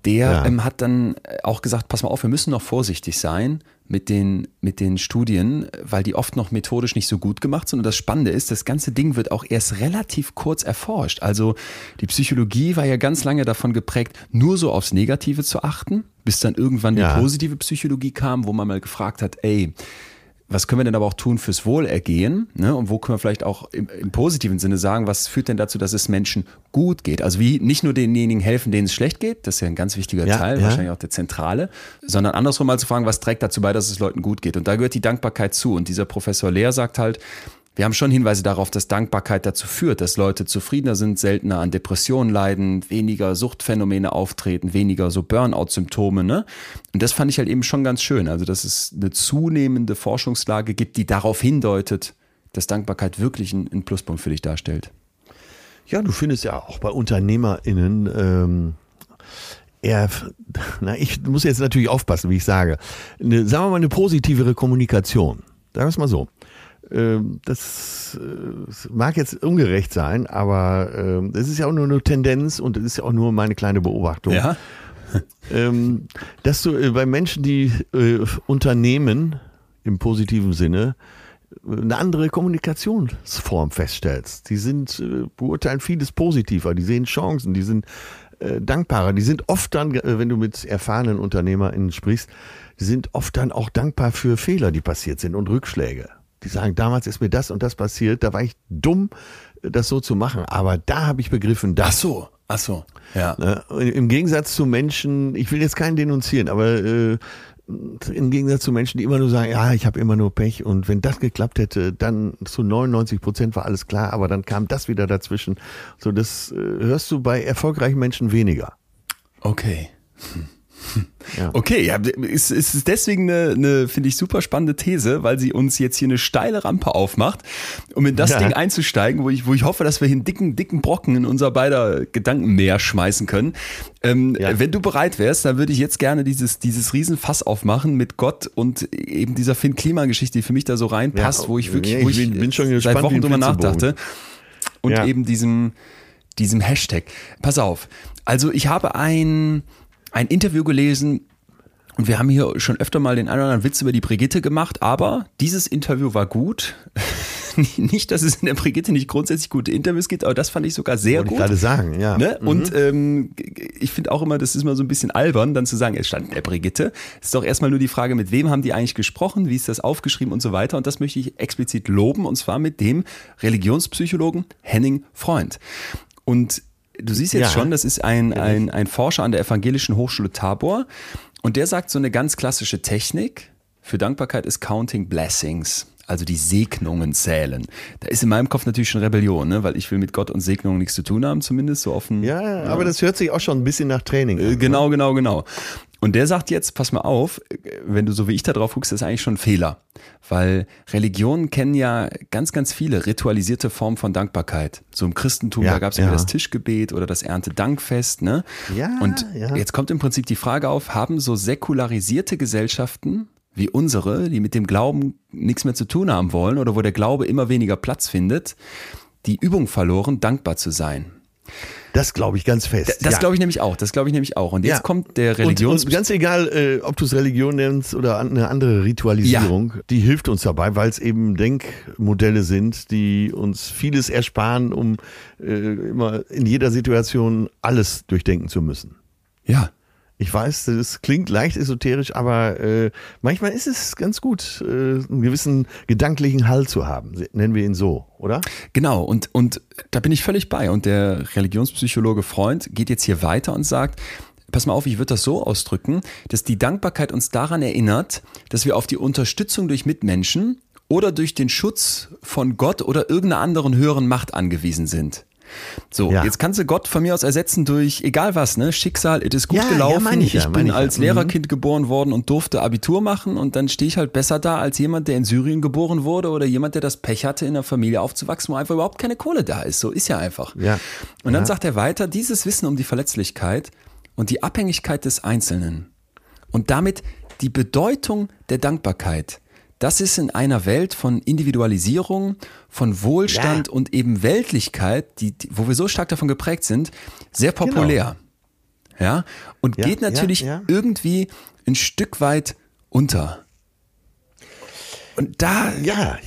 Der ja. ähm, hat dann auch gesagt, pass mal auf, wir müssen noch vorsichtig sein mit den, mit den Studien, weil die oft noch methodisch nicht so gut gemacht sind. Und das Spannende ist, das ganze Ding wird auch erst relativ kurz erforscht. Also die Psychologie war ja ganz lange davon geprägt, nur so aufs Negative zu achten, bis dann irgendwann die ja. positive Psychologie kam, wo man mal gefragt hat, ey, was können wir denn aber auch tun fürs Wohlergehen? Ne? Und wo können wir vielleicht auch im, im, positiven Sinne sagen, was führt denn dazu, dass es Menschen gut geht? Also wie nicht nur denjenigen helfen, denen es schlecht geht, das ist ja ein ganz wichtiger ja, Teil, ja. wahrscheinlich auch der zentrale, sondern andersrum mal zu fragen, was trägt dazu bei, dass es Leuten gut geht? Und da gehört die Dankbarkeit zu. Und dieser Professor Lehr sagt halt, wir haben schon Hinweise darauf, dass Dankbarkeit dazu führt, dass Leute zufriedener sind, seltener an Depressionen leiden, weniger Suchtphänomene auftreten, weniger so Burnout-Symptome. Ne? Und das fand ich halt eben schon ganz schön. Also, dass es eine zunehmende Forschungslage gibt, die darauf hindeutet, dass Dankbarkeit wirklich ein, Pluspunkt für dich darstellt. Ja, du findest ja auch bei UnternehmerInnen ähm, eher, *laughs* na, ich muss jetzt natürlich aufpassen, wie ich sage. Eine, sagen wir mal, eine positivere Kommunikation. Sagen wir es mal so. Ähm, das, äh, mag jetzt ungerecht sein, aber ähm, das ist ja auch nur eine Tendenz und das ist ja auch nur meine kleine Beobachtung. Ja. *laughs* ähm, dass du äh, bei Menschen, die äh, Unternehmen im positiven Sinne eine andere Kommunikationsform feststellst. Die sind, beurteilen vieles positiver, die sehen Chancen, die sind dankbarer. Die sind oft dann, wenn du mit erfahrenen UnternehmerInnen sprichst, die sind oft dann auch dankbar für Fehler, die passiert sind und Rückschläge. Die sagen, damals ist mir das und das passiert, da war ich dumm, das so zu machen. Aber da habe ich begriffen, dass. Ach so, ach so, ja. Ne, Im Gegensatz zu Menschen, ich will jetzt keinen denunzieren, aber äh, im Gegensatz zu Menschen, die immer nur sagen, ja, ich habe immer nur Pech und wenn das geklappt hätte, dann zu 99 Prozent war alles klar, aber dann kam das wieder dazwischen. So, das äh, hörst du bei erfolgreichen Menschen weniger. Okay. Hm. *laughs* Ja. Okay, ja, ist, ist deswegen eine, eine finde ich, super spannende These, weil sie uns jetzt hier eine steile Rampe aufmacht, um in das ja. Ding einzusteigen, wo ich, wo ich hoffe, dass wir hier einen dicken, dicken Brocken in unser beider Gedankenmeer schmeißen können. Ähm, ja. Wenn du bereit wärst, dann würde ich jetzt gerne dieses, dieses Riesenfass aufmachen mit Gott und eben dieser Finn-Klima-Geschichte, die für mich da so reinpasst, wo ich wirklich, wo ich bin, bin schon seit Wochen drüber nachdachte. Und eben diesem, diesem Hashtag. Pass auf. Also ich habe ein, ein Interview gelesen und wir haben hier schon öfter mal den einen oder anderen Witz über die Brigitte gemacht, aber dieses Interview war gut. *laughs* nicht, dass es in der Brigitte nicht grundsätzlich gute Interviews gibt, aber das fand ich sogar sehr Wollte gut. Ich gerade sagen, ja. Ne? Mhm. Und ähm, ich finde auch immer, das ist immer so ein bisschen albern, dann zu sagen, es stand in der Brigitte. Es ist doch erstmal nur die Frage, mit wem haben die eigentlich gesprochen, wie ist das aufgeschrieben und so weiter. Und das möchte ich explizit loben, und zwar mit dem Religionspsychologen Henning Freund. Und Du siehst jetzt ja. schon, das ist ein, ein, ein Forscher an der Evangelischen Hochschule Tabor und der sagt so eine ganz klassische Technik für Dankbarkeit ist Counting Blessings also die Segnungen zählen. Da ist in meinem Kopf natürlich schon Rebellion, ne? weil ich will mit Gott und Segnungen nichts zu tun haben, zumindest so offen. Ja, ja, aber das hört sich auch schon ein bisschen nach Training an. Genau, ne? genau, genau. Und der sagt jetzt, pass mal auf, wenn du so wie ich da drauf guckst, ist eigentlich schon ein Fehler. Weil Religionen kennen ja ganz, ganz viele ritualisierte Formen von Dankbarkeit. So im Christentum, ja, da gab es ja. das Tischgebet oder das Erntedankfest. Ne? Ja, Und ja. jetzt kommt im Prinzip die Frage auf, haben so säkularisierte Gesellschaften wie unsere, die mit dem Glauben nichts mehr zu tun haben wollen oder wo der Glaube immer weniger Platz findet, die Übung verloren, dankbar zu sein. Das glaube ich ganz fest. Das ja. glaube ich nämlich auch. Das glaube ich nämlich auch. Und jetzt ja. kommt der Religions. Und, und ganz egal, äh, ob du es Religion nennst oder eine andere Ritualisierung, ja. die hilft uns dabei, weil es eben Denkmodelle sind, die uns vieles ersparen, um äh, immer in jeder Situation alles durchdenken zu müssen. Ja. Ich weiß, das klingt leicht esoterisch, aber äh, manchmal ist es ganz gut, äh, einen gewissen gedanklichen Halt zu haben. Nennen wir ihn so, oder? Genau, und, und da bin ich völlig bei. Und der Religionspsychologe Freund geht jetzt hier weiter und sagt, pass mal auf, ich würde das so ausdrücken, dass die Dankbarkeit uns daran erinnert, dass wir auf die Unterstützung durch Mitmenschen oder durch den Schutz von Gott oder irgendeiner anderen höheren Macht angewiesen sind. So, Ja. jetzt kannst du Gott von mir aus ersetzen durch egal was, ne? Schicksal, es ist gut Ja, ja, gelaufen. meine ich ja, bin ich ja. als Mhm. Lehrerkind geboren worden und durfte Abitur machen und dann stehe ich halt besser da als jemand, der in Syrien geboren wurde oder jemand, der das Pech hatte, in einer Familie aufzuwachsen, wo einfach überhaupt keine Kohle da ist. So ist ja einfach. Ja. Und dann Ja. sagt er weiter, dieses Wissen um die Verletzlichkeit und die Abhängigkeit des Einzelnen und damit die Bedeutung der Dankbarkeit. Das ist in einer Welt von Individualisierung, von Wohlstand Ja. und eben Weltlichkeit, die, die, wo wir so stark davon geprägt sind, sehr populär. Ja, und Ja, geht natürlich ja. irgendwie ein Stück weit unter. Und da, Ja,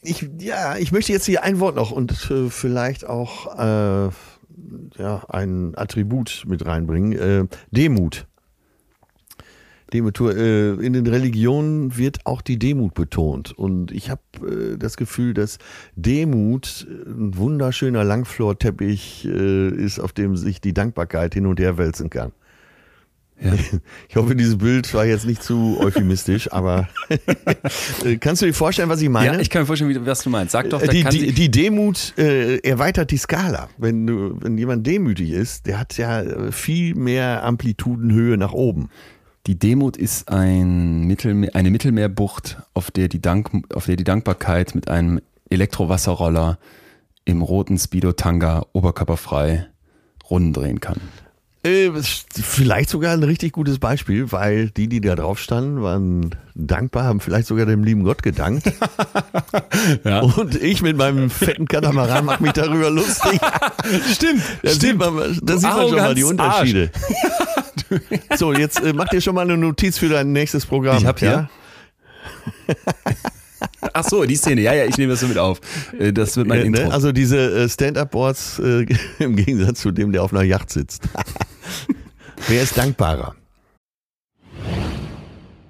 ich, ja, ich möchte jetzt hier ein Wort noch und äh, vielleicht auch äh, ja, ein Attribut mit reinbringen. Äh, Demut. Demut. Äh, in den Religionen wird auch die Demut betont. Und ich habe äh, das Gefühl, dass Demut ein wunderschöner Langflorteppich äh, ist, auf dem sich die Dankbarkeit hin und her wälzen kann. *laughs* Ich hoffe, dieses Bild war jetzt nicht zu euphemistisch, aber *laughs* äh, kannst du dir vorstellen, was ich meine? ja, ich kann mir vorstellen, was du meinst. Sag doch, Äh, die, die, die Demut äh, erweitert die Skala. Wenn, du, wenn jemand demütig ist, der hat ja äh, viel mehr Amplitudenhöhe nach oben. Die Demut ist ein Mittelmeer, eine Mittelmeerbucht, auf der, die Dank, auf der die Dankbarkeit mit einem Elektrowasserroller im roten Speedo-Tanga oberkörperfrei Runden drehen kann. Äh, vielleicht sogar ein richtig gutes Beispiel, weil die, die da drauf standen, waren dankbar, haben vielleicht sogar dem lieben Gott gedankt. *laughs* Ja. Und ich mit meinem fetten Katamaran mache mich darüber lustig. *laughs* Stimmt, Da sieht man, da sieht man schon mal die Unterschiede. *laughs* So, jetzt äh, mach dir schon mal eine Notiz für dein nächstes Programm. Ich hab hier- ja? Ach so, die Szene. Ja, ja, ich nehme das so mit auf. Äh, Das wird mein Äh, Intro. ne? Also diese äh, Stand-Up-Boards äh, *laughs* im Gegensatz zu dem, der auf einer Yacht sitzt. *laughs* Wer ist dankbarer?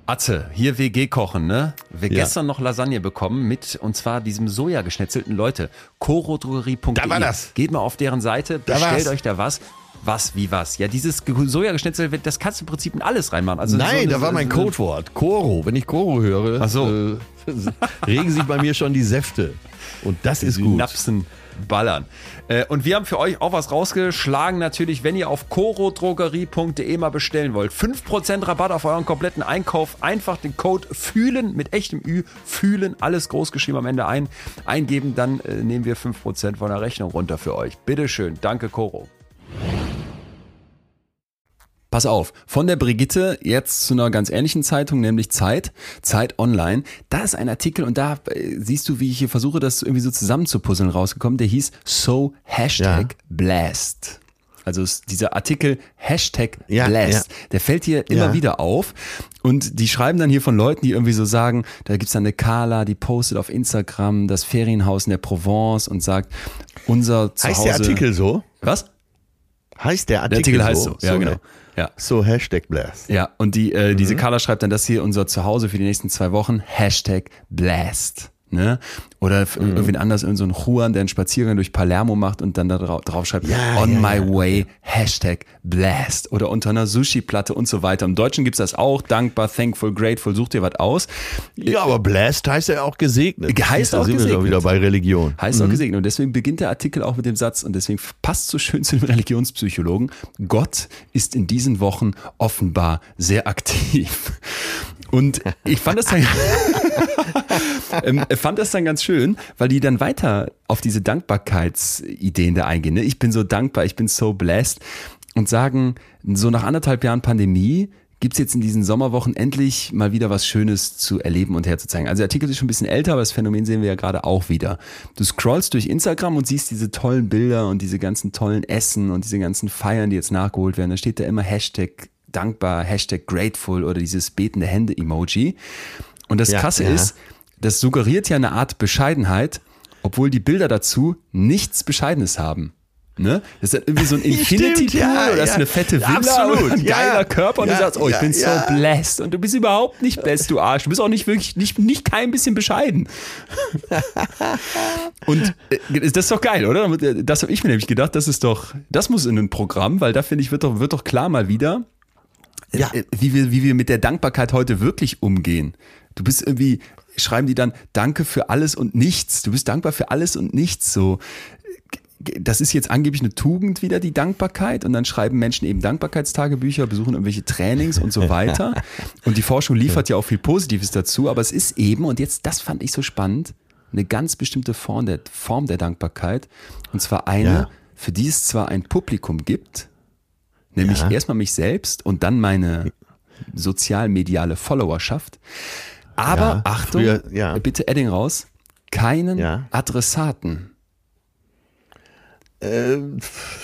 Atze, hier WG kochen, ne? Wir Ja. gestern noch Lasagne bekommen mit, und zwar diesem Soja-geschnetzelten Leute. Chorodrogerie.de. Da war das. Geht mal auf deren Seite, Da bestellt war's. euch da was. Was, wie was? Ja, dieses Ge- Soja-Geschnetzel, das kannst du im Prinzip in alles reinmachen. Also Nein, so- da war mein Codewort. Koro. Wenn ich Koro höre, Ach so. äh, *laughs* regen sich bei mir schon die Säfte. Und das ist gut. Napsen ballern. Äh, und wir haben für euch auch was rausgeschlagen, natürlich, wenn ihr auf corodrogerie.de mal bestellen wollt. 5% Rabatt auf euren kompletten Einkauf. Einfach den Code fühlen mit echtem Ü, fühlen, alles groß geschrieben am Ende ein, eingeben, dann äh, nehmen wir 5% von der Rechnung runter für euch. Bitteschön. Danke, Coro. Pass auf, von der Brigitte jetzt zu einer ganz ähnlichen Zeitung, nämlich Zeit, Zeit Online. Da ist ein Artikel und da äh, siehst du, wie ich hier versuche, das irgendwie so zusammenzupuzzeln rausgekommen. Der hieß So Hashtag Ja. Blast. Also es- dieser Artikel Hashtag Ja, Blast, ja. der fällt hier immer Ja. wieder auf. Und die schreiben dann hier von Leuten, die irgendwie so sagen, da gibt's dann eine Carla, die postet auf Instagram das Ferienhaus in der Provence und sagt, unser Zuhause... Heißt der Artikel so? Was? Heißt der Der Artikel, Artikel heißt so, ja genau. Ja. So Hashtag Blast. Ja, und die, äh, Mhm. diese Carla schreibt dann, das hier unser Zuhause für die nächsten zwei Wochen, Hashtag Blast. Ne? Oder Mhm. irgendwen anders, irgend so ein Juan, der einen Spaziergang durch Palermo macht und dann da drau drauf schreibt, Ja, on ja, my ja. way, Hashtag Blast. Oder unter einer Sushi-Platte und so weiter. Im Deutschen gibt's das auch, dankbar, thankful, grateful, such dir was aus. Ja, aber Blast heißt ja auch gesegnet. Heißt da auch sind wir gesegnet. doch wieder bei Religion. Heißt Mhm. auch gesegnet. Und deswegen beginnt der Artikel auch mit dem Satz, und deswegen passt so schön zu dem Religionspsychologen, Gott ist in diesen Wochen offenbar sehr aktiv. Und ich fand das dann, *laughs* ähm, fand das dann ganz schön, weil die dann weiter auf diese Dankbarkeitsideen da eingehen. Ne? Ich bin so dankbar, ich bin so blessed und sagen, so nach anderthalb Jahren Pandemie gibt's jetzt in diesen Sommerwochen endlich mal wieder was Schönes zu erleben und herzuzeigen. Also der Artikel ist schon ein bisschen älter, aber das Phänomen sehen wir ja gerade auch wieder. Du scrollst durch Instagram und siehst diese tollen Bilder und diese ganzen tollen Essen und diese ganzen Feiern, die jetzt nachgeholt werden. Da steht da immer Hashtag dankbar, Hashtag grateful oder dieses betende Hände-Emoji. Und das Ja, Krasse ja. ist, das suggeriert ja eine Art Bescheidenheit, obwohl die Bilder dazu nichts Bescheidenes haben. Ne? Das ist dann irgendwie so ein *laughs* Infinity Pool ja, oder das ist ja. eine fette Villa Absolut, ein ja. geiler Körper und Ja, du sagst, oh, ich ja, bin ja. so blessed und du bist überhaupt nicht blessed, du Arsch. Du bist auch nicht wirklich, nicht, nicht kein bisschen bescheiden. *laughs* und äh, das ist doch geil, oder? Das habe ich mir nämlich gedacht, das ist doch, das muss in ein Programm, weil da finde ich, wird doch, wird doch klar mal wieder, Ja. äh, wie wir, wie wir mit der Dankbarkeit heute wirklich umgehen. Du bist irgendwie, schreiben die dann, danke für alles und nichts. Du bist dankbar für alles und nichts. So, das ist jetzt angeblich eine Tugend wieder, die Dankbarkeit. Und dann schreiben Menschen eben Dankbarkeitstagebücher, besuchen irgendwelche Trainings und so *laughs* weiter. Und die Forschung liefert ja auch viel Positives dazu. Aber es ist eben, und jetzt, das fand ich so spannend, eine ganz bestimmte Form der, Form der Dankbarkeit. Und zwar eine, Ja. für die es zwar ein Publikum gibt, nämlich Ja. erstmal mich selbst und dann meine sozial-mediale Followerschaft. Aber Ja, Achtung, früher- ja. bitte Edding raus, keinen. Adressaten. Äh,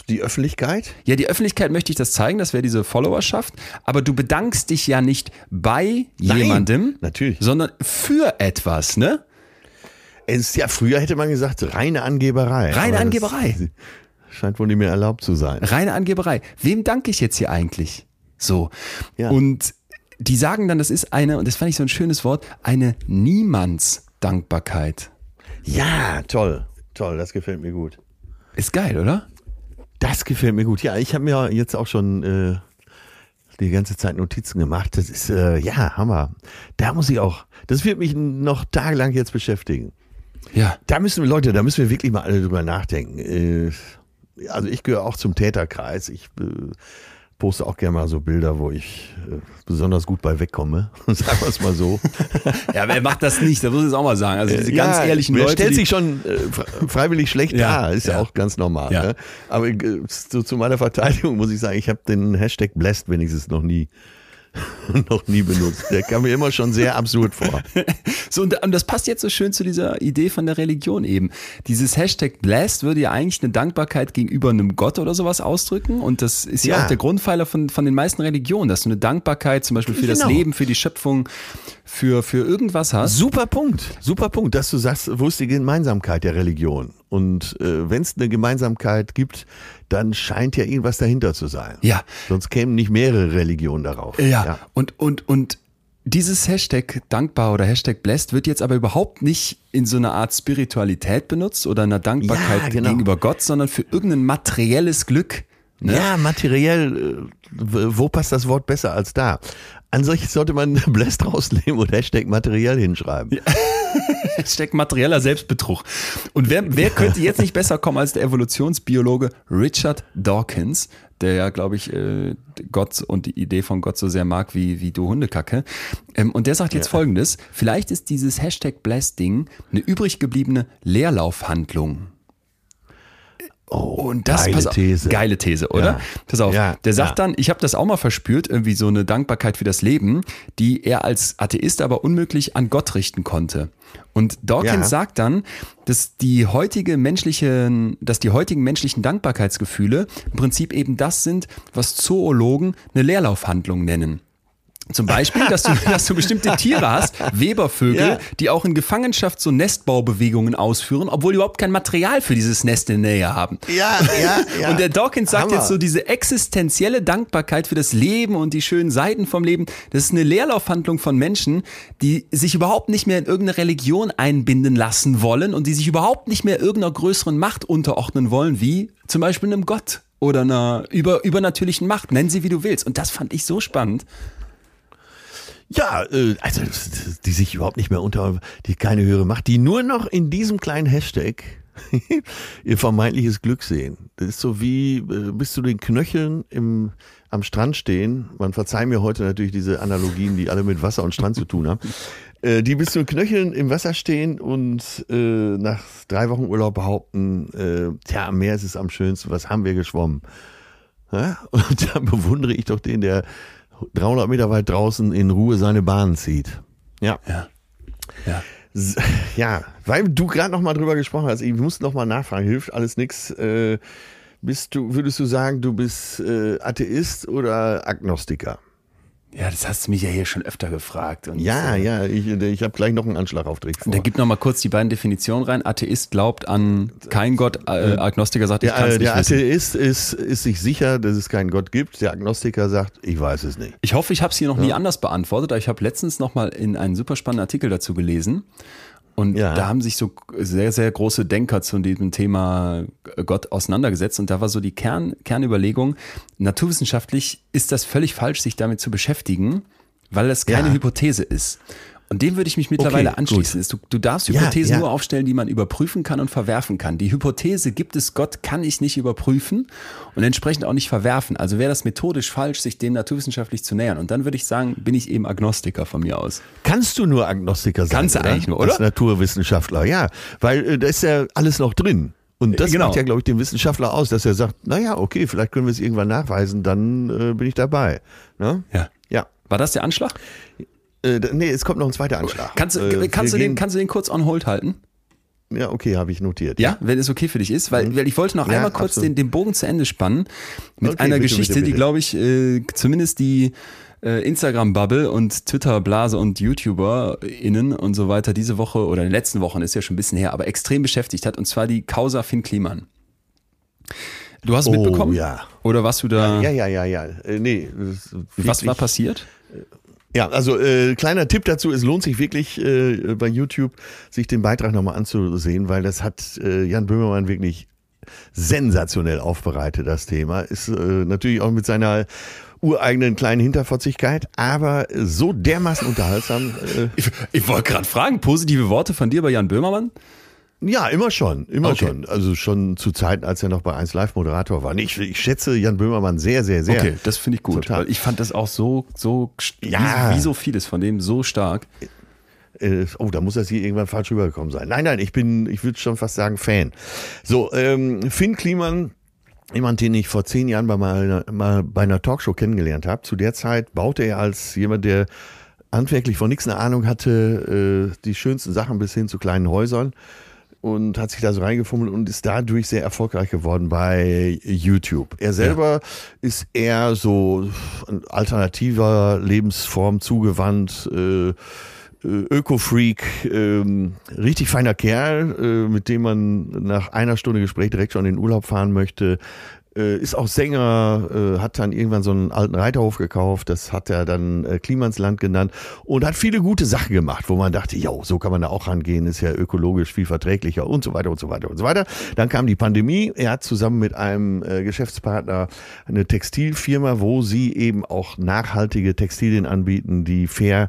die Öffentlichkeit? Ja, die Öffentlichkeit möchte ich das zeigen, das wäre diese Followerschaft, aber du bedankst dich ja nicht bei Nein, jemandem, natürlich. sondern für etwas, ne? Es ja, früher hätte man gesagt, reine Angeberei. Reine Angeberei. Das scheint wohl nicht mehr erlaubt zu sein. Reine Angeberei. Wem danke ich jetzt hier eigentlich? So. Ja. Und die sagen dann, das ist eine, und das fand ich so ein schönes Wort, eine Niemandsdankbarkeit. Ja, toll. Toll, das gefällt mir gut. Ist geil, oder? Das gefällt mir gut. Ja, ich habe mir jetzt auch schon äh, die ganze Zeit Notizen gemacht. Das ist, äh, ja, Hammer. Da muss ich auch, das wird mich noch tagelang jetzt beschäftigen. Ja. Da müssen wir, Leute, da müssen wir wirklich mal alle drüber nachdenken. Äh, also ich gehöre auch zum Täterkreis. Ich äh, poste auch gerne mal so Bilder, wo ich äh, besonders gut bei wegkomme. *laughs* Sagen wir es mal so. *laughs* Ja, wer macht das nicht? Da muss ich es auch mal sagen. Also diese ganz ehrlichen wer Leute. stellt sich schon äh, fre- freiwillig schlecht Ja, dar, ist ja, ja. auch ganz normal. Ja. Ne? Aber äh, zu, zu meiner Verteidigung muss ich sagen, ich habe den Hashtag Blessed wenigstens noch nie *laughs* noch nie benutzt. Der kam mir immer schon sehr absurd vor. *laughs* So, und, das passt jetzt so schön zu dieser Idee von der Religion eben. Dieses Hashtag Blessed würde ja eigentlich eine Dankbarkeit gegenüber einem Gott oder sowas ausdrücken. Und das ist ja, Ja. auch der Grundpfeiler von, von den meisten Religionen, dass du eine Dankbarkeit zum Beispiel für das Genau. Leben, für die Schöpfung, für, für irgendwas hast. Super Punkt, super Punkt, dass du sagst, wo ist die Gemeinsamkeit der Religion? Und äh, wenn es eine Gemeinsamkeit gibt, dann scheint ja irgendwas dahinter zu sein. Ja. Sonst kämen nicht mehrere Religionen darauf. Ja, und, und, und dieses Hashtag dankbar oder Hashtag blessed wird jetzt aber überhaupt nicht in so einer Art Spiritualität benutzt oder einer Dankbarkeit Ja, genau. gegenüber Gott, sondern für irgendein materielles Glück. Ne? Ja, materiell, äh, wo passt das Wort besser als da? An sich sollte man *laughs* Blessed rausnehmen und Hashtag materiell hinschreiben. *laughs* Hashtag materieller Selbstbetrug. Und wer, wer könnte jetzt nicht besser kommen als der Evolutionsbiologe Richard Dawkins, der ja, glaube ich, äh, Gott und die Idee von Gott so sehr mag wie, wie du Hundekacke. Ähm, und der sagt jetzt folgendes, vielleicht ist dieses Hashtag Blessed-Ding eine übrig gebliebene Leerlaufhandlung. Oh, Und das geile auf, These. Geile These, oder? Ja. Pass auf. Ja, Der sagt ja. dann, ich habe das auch mal verspürt, irgendwie so eine Dankbarkeit für das Leben, die er als Atheist aber unmöglich an Gott richten konnte. Und Dawkins Ja. sagt dann, dass die heutige menschlichen, dass die heutigen menschlichen Dankbarkeitsgefühle im Prinzip eben das sind, was Zoologen eine Leerlaufhandlung nennen. Zum Beispiel, dass du, *laughs* dass du bestimmte Tiere hast, Webervögel, Ja. die auch in Gefangenschaft so Nestbaubewegungen ausführen, obwohl die überhaupt kein Material für dieses Nest in der Nähe haben. Ja, ja, ja. Und der Dawkins sagt Hammer. jetzt so, diese existenzielle Dankbarkeit für das Leben und die schönen Seiten vom Leben, das ist eine Leerlaufhandlung von Menschen, die sich überhaupt nicht mehr in irgendeine Religion einbinden lassen wollen und die sich überhaupt nicht mehr irgendeiner größeren Macht unterordnen wollen, wie zum Beispiel einem Gott oder einer über, übernatürlichen Macht. Nenn sie, wie du willst. Und das fand ich so spannend. Ja, äh, also die sich überhaupt nicht mehr unter, die keine höhere Macht, die nur noch in diesem kleinen Hashtag *laughs* ihr vermeintliches Glück sehen. Das ist so wie äh, bis zu den Knöcheln im, am Strand stehen. Man verzeiht mir heute natürlich diese Analogien, die alle mit Wasser und Strand zu tun haben. *laughs* Äh, die bis zu den Knöcheln im Wasser stehen und äh, nach drei Wochen Urlaub behaupten, äh, tja, am Meer ist es am schönsten, was haben wir geschwommen? Ja? *laughs* Und da bewundere ich doch den, der 300 Meter weit draußen in Ruhe seine Bahn zieht. Ja. Ja. Ja. Ja, weil du gerade noch mal drüber gesprochen hast, ich muss noch mal nachfragen, hilft alles nix. Äh, bist du, würdest du sagen, du bist äh, Atheist oder Agnostiker? Ja, das hast du mich ja hier schon öfter gefragt. Und Ja, äh, ja, ich, ich habe gleich noch einen Anschlag auf dich vor. Da gib noch mal kurz die beiden Definitionen rein. Atheist glaubt an kein Gott, äh, Agnostiker sagt, ich kann es äh, nicht der wissen. Atheist ist, ist sich sicher, dass es keinen Gott gibt. Der Agnostiker sagt, ich weiß es nicht. Ich hoffe, ich habe es hier noch nie anders beantwortet, aber ich habe letztens noch mal in einen super spannenden Artikel dazu gelesen. Und Ja. da haben sich so sehr, sehr große Denker zu diesem Thema Gott auseinandergesetzt. Und da war so die Kern, Kernüberlegung, naturwissenschaftlich ist das völlig falsch, sich damit zu beschäftigen, weil das keine Ja. Hypothese ist. Und dem würde ich mich mittlerweile Okay, anschließen. Du, du darfst Ja, Hypothesen ja. nur aufstellen, die man überprüfen kann und verwerfen kann. Die Hypothese, gibt es Gott, kann ich nicht überprüfen und entsprechend auch nicht verwerfen. Also wäre das methodisch falsch, sich dem naturwissenschaftlich zu nähern. Und dann würde ich sagen, bin ich eben Agnostiker von mir aus. Kannst du nur Agnostiker sein? Kannst du eigentlich nur, oder? Als Naturwissenschaftler, ja. Weil äh, da ist ja alles noch drin. Und das Genau. macht ja, glaube ich, den Wissenschaftler aus, dass er sagt, naja, okay, vielleicht können wir es irgendwann nachweisen, dann äh, bin ich dabei. Ne? Ja. Ja. War das der Anschlag? Äh, nee, es kommt noch ein zweiter Anschlag. Kannst du, Äh, kannst, du den, kannst du den kurz on hold halten? Ja, okay, habe ich notiert. Ja, wenn es okay für dich ist, weil, weil ich wollte noch Mhm. Ja, einmal kurz den, den Bogen zu Ende spannen mit Okay, einer bitte, Geschichte, bitte, die bitte. glaube ich äh, zumindest die äh, Instagram-Bubble und Twitter-Blase und YouTuber-Innen und so weiter diese Woche oder in den letzten Wochen ist ja schon ein bisschen her, aber extrem beschäftigt hat und zwar die Causa Finn Kliman. Du hast Oh, mitbekommen? ja. Oder warst du da? Ja, ja, ja, ja. Äh, nee. Was war passiert? Ja, also äh, kleiner Tipp dazu, es lohnt sich wirklich äh, bei YouTube sich den Beitrag nochmal anzusehen, weil das hat äh, Jan Böhmermann wirklich sensationell aufbereitet, das Thema. Ist äh, natürlich auch mit seiner ureigenen kleinen Hinterfotzigkeit, aber so dermaßen unterhaltsam. Äh, Ich, ich wollte gerade fragen, positive Worte von dir bei Jan Böhmermann? Ja, immer schon, immer Okay. schon. Also schon zu Zeiten, als er noch bei 1 Live Moderator war. Ich, ich schätze Jan Böhmermann sehr, sehr, sehr. Okay, das finde ich gut, Total. weil ich fand das auch so, so Ja. wie, wie so vieles von dem so stark. Äh, oh, da muss das hier irgendwann falsch rübergekommen sein. Nein, nein, ich bin, ich würde schon fast sagen, Fan. So, ähm, Finn Kliman, jemand, den ich vor zehn Jahren bei meiner, mal bei einer Talkshow kennengelernt habe. Zu der Zeit baute er als jemand, der handwerklich von nichts eine Ahnung hatte, äh, die schönsten Sachen bis hin zu kleinen Häusern und hat sich da so reingefummelt und ist dadurch sehr erfolgreich geworden bei YouTube. Er selber ist eher so alternativer Lebensform zugewandt, äh, äh, Öko-Freak, ähm, richtig feiner Kerl, äh, mit dem man nach einer Stunde Gespräch direkt schon in den Urlaub fahren möchte. Äh, ist auch Sänger, äh, hat dann irgendwann so einen alten Reiterhof gekauft, das hat er dann äh, Klimansland genannt und hat viele gute Sachen gemacht, wo man dachte, ja, so kann man da auch rangehen, ist ja ökologisch viel verträglicher und so weiter und so weiter und so weiter. Dann kam die Pandemie, er hat zusammen mit einem äh, Geschäftspartner eine Textilfirma, wo sie eben auch nachhaltige Textilien anbieten, die fair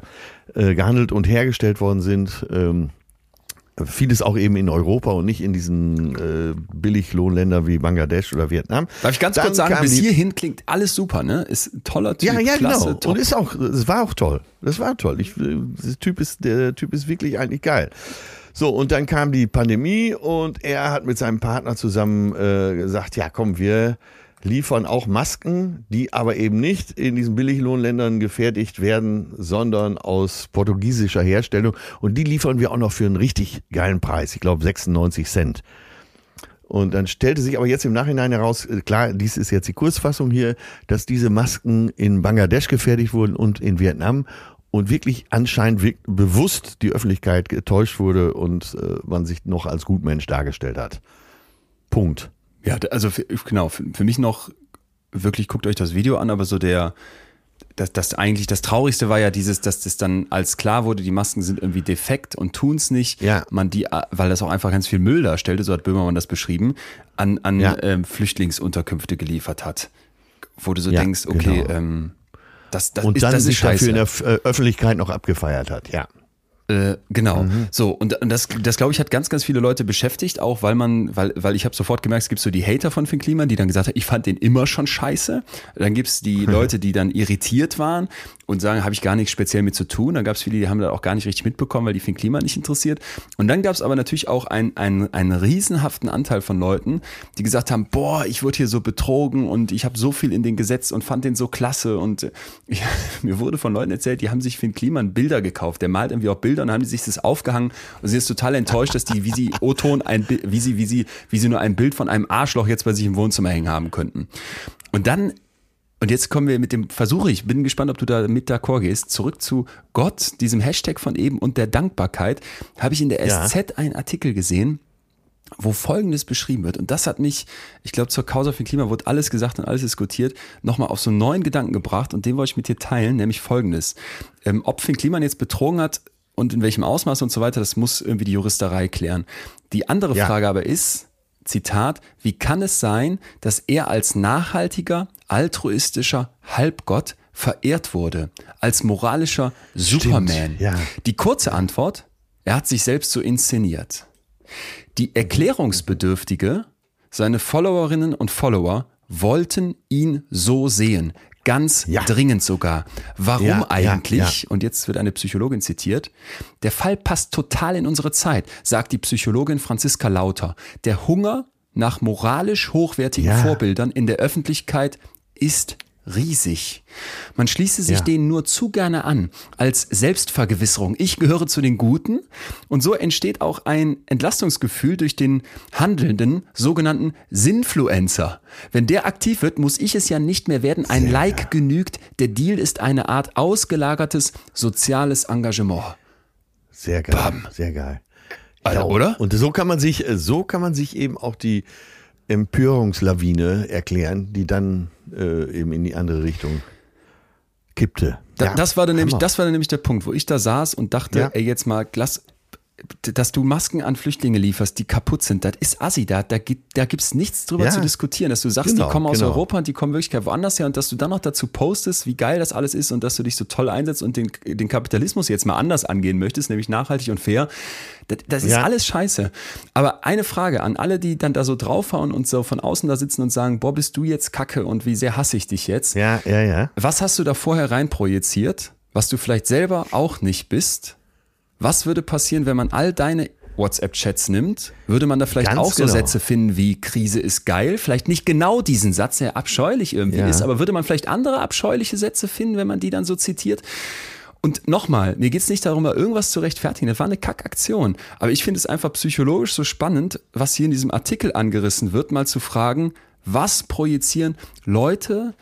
äh, gehandelt und hergestellt worden sind. Ähm, Vieles auch eben in Europa und nicht in diesen äh, Billiglohnländern wie Bangladesch oder Vietnam. Darf ich ganz Dann kurz sagen, bis hierhin klingt alles super, ne? Ist ein toller Typ, Ja, ja, klasse, genau. top. Und ist auch, es war auch toll. Das war toll. Ich, äh, der Typ ist, der Typ ist wirklich eigentlich geil. So, und dann kam die Pandemie und er hat mit seinem Partner zusammen äh, gesagt, ja komm, wir liefern auch Masken, die aber eben nicht in diesen Billiglohnländern gefertigt werden, sondern aus portugiesischer Herstellung. Und die liefern wir auch noch für einen richtig geilen Preis. Ich glaube 96 Cent. Und dann stellte sich aber jetzt im Nachhinein heraus, äh, klar, dies ist jetzt die Kurzfassung hier, dass diese Masken in Bangladesch gefertigt wurden und in Vietnam und wirklich anscheinend bewusst die Öffentlichkeit getäuscht wurde und äh, man sich noch als Gutmensch dargestellt hat. Punkt. Ja, also für, genau, für, für mich noch wirklich guckt euch das Video an, aber so der das, das eigentlich das Traurigste war ja dieses, dass das dann als klar wurde, die Masken sind irgendwie defekt und tun's nicht. Ja. Man die, äh, weil das auch einfach ganz viel Müll darstellte, so hat Böhmermann das beschrieben, an, an Ja. ähm, Flüchtlingsunterkünfte geliefert hat. Wo du so Ja, denkst, okay, genau. ähm, das, das Und ist, dann das sich dafür in der äh, Öffentlichkeit noch abgefeiert hat, ja. Äh, genau. Mhm. So, und, und das, das glaube ich, hat ganz, ganz viele Leute beschäftigt, auch weil man, weil, weil ich habe sofort gemerkt, es gibt so die Hater von Finn Kliman, die dann gesagt haben, ich fand den immer schon scheiße. Dann gibt's die *laughs* Leute, die dann irritiert waren und sagen, habe ich gar nichts speziell mit zu tun. Dann gab's viele, die haben das auch gar nicht richtig mitbekommen, weil die Finn Kliman nicht interessiert. Und dann gab's aber natürlich auch einen, einen, einen riesenhaften Anteil von Leuten, die gesagt haben, boah, ich wurde hier so betrogen und ich habe so viel in den gesetzt und fand den so klasse. Und äh, ich, *laughs* mir wurde von Leuten erzählt, die haben sich Finn Kliman Bilder gekauft. Der malt irgendwie auch Bilder und dann haben die sich das aufgehangen und sie ist total enttäuscht, dass die, wie sie O-Ton, ein wie sie, wie sie, wie sie nur ein Bild von einem Arschloch jetzt bei sich im Wohnzimmer hängen haben könnten. Und dann und jetzt kommen wir mit dem Versuch, ich bin gespannt, ob du da mit d'accord gehst, zurück zu Gott, diesem Hashtag von eben und der Dankbarkeit, habe ich in der Ja. SZ einen Artikel gesehen, wo Folgendes beschrieben wird. Und das hat mich, ich glaube, zur Causa für Klima wurde alles gesagt und alles diskutiert, nochmal auf so einen neuen Gedanken gebracht und den wollte ich mit dir teilen, nämlich Folgendes. Ähm, ob Finn Kliman jetzt betrogen hat und in welchem Ausmaß und so weiter, das muss irgendwie die Juristerei klären. Die andere Ja. Frage aber ist, Zitat, wie kann es sein, dass er als nachhaltiger, altruistischer Halbgott verehrt wurde als moralischer Superman? ja. Die kurze Antwort, er hat sich selbst so inszeniert. Die Erklärungsbedürftige, seine Followerinnen und Follower wollten ihn so sehen. Ganz Ja. dringend sogar. Warum Ja, ja, eigentlich? Und jetzt wird eine Psychologin zitiert. Der Fall passt total in unsere Zeit, sagt die Psychologin Franziska Lauter. Der Hunger nach moralisch hochwertigen Ja. Vorbildern in der Öffentlichkeit ist riesig. Man schließe sich Ja. denen nur zu gerne an, als Selbstvergewisserung. Ich gehöre zu den Guten. Und so entsteht auch ein Entlastungsgefühl durch den handelnden sogenannten Sinfluencer. Wenn der aktiv wird, muss ich es ja nicht mehr werden. Ein Like genügt. Der Deal ist eine Art ausgelagertes soziales Engagement. Sehr geil. Bam. Sehr geil. Alter, oder? Und so kann man sich, äh, so kann man sich eben auch die Empörungslawine erklären, die dann äh, eben in die andere Richtung kippte. Da, Ja, das, war dann nämlich, Hammer. das war dann nämlich der Punkt, wo ich da saß und dachte, Ja. ey, jetzt mal, lass, dass du Masken an Flüchtlinge lieferst, die kaputt sind, das ist assi, da, da, gibt, da gibt's nichts drüber Ja. zu diskutieren, dass du sagst, Genau, die kommen aus genau. Europa und die kommen wirklich woanders her und dass du dann noch dazu postest, wie geil das alles ist und dass du dich so toll einsetzt und den, den Kapitalismus jetzt mal anders angehen möchtest, nämlich nachhaltig und fair, das, das ist Ja. alles scheiße. Aber eine Frage an alle, die dann da so draufhauen und so von außen da sitzen und sagen, boah, bist du jetzt kacke und wie sehr hasse ich dich jetzt? Ja, ja, ja. Was hast du da vorher reinprojiziert, was du vielleicht selber auch nicht bist? Was würde passieren, wenn man all deine WhatsApp-Chats nimmt? Würde man da vielleicht Ganz auch so genau. Sätze finden wie Krise ist geil? Vielleicht nicht genau diesen Satz, der abscheulich irgendwie Ja. ist, aber würde man vielleicht andere abscheuliche Sätze finden, wenn man die dann so zitiert? Und nochmal, mir geht's nicht darum, irgendwas zu rechtfertigen. Das war eine Kackaktion. Aber ich finde es einfach psychologisch so spannend, was hier in diesem Artikel angerissen wird, mal zu fragen, was projizieren Leute,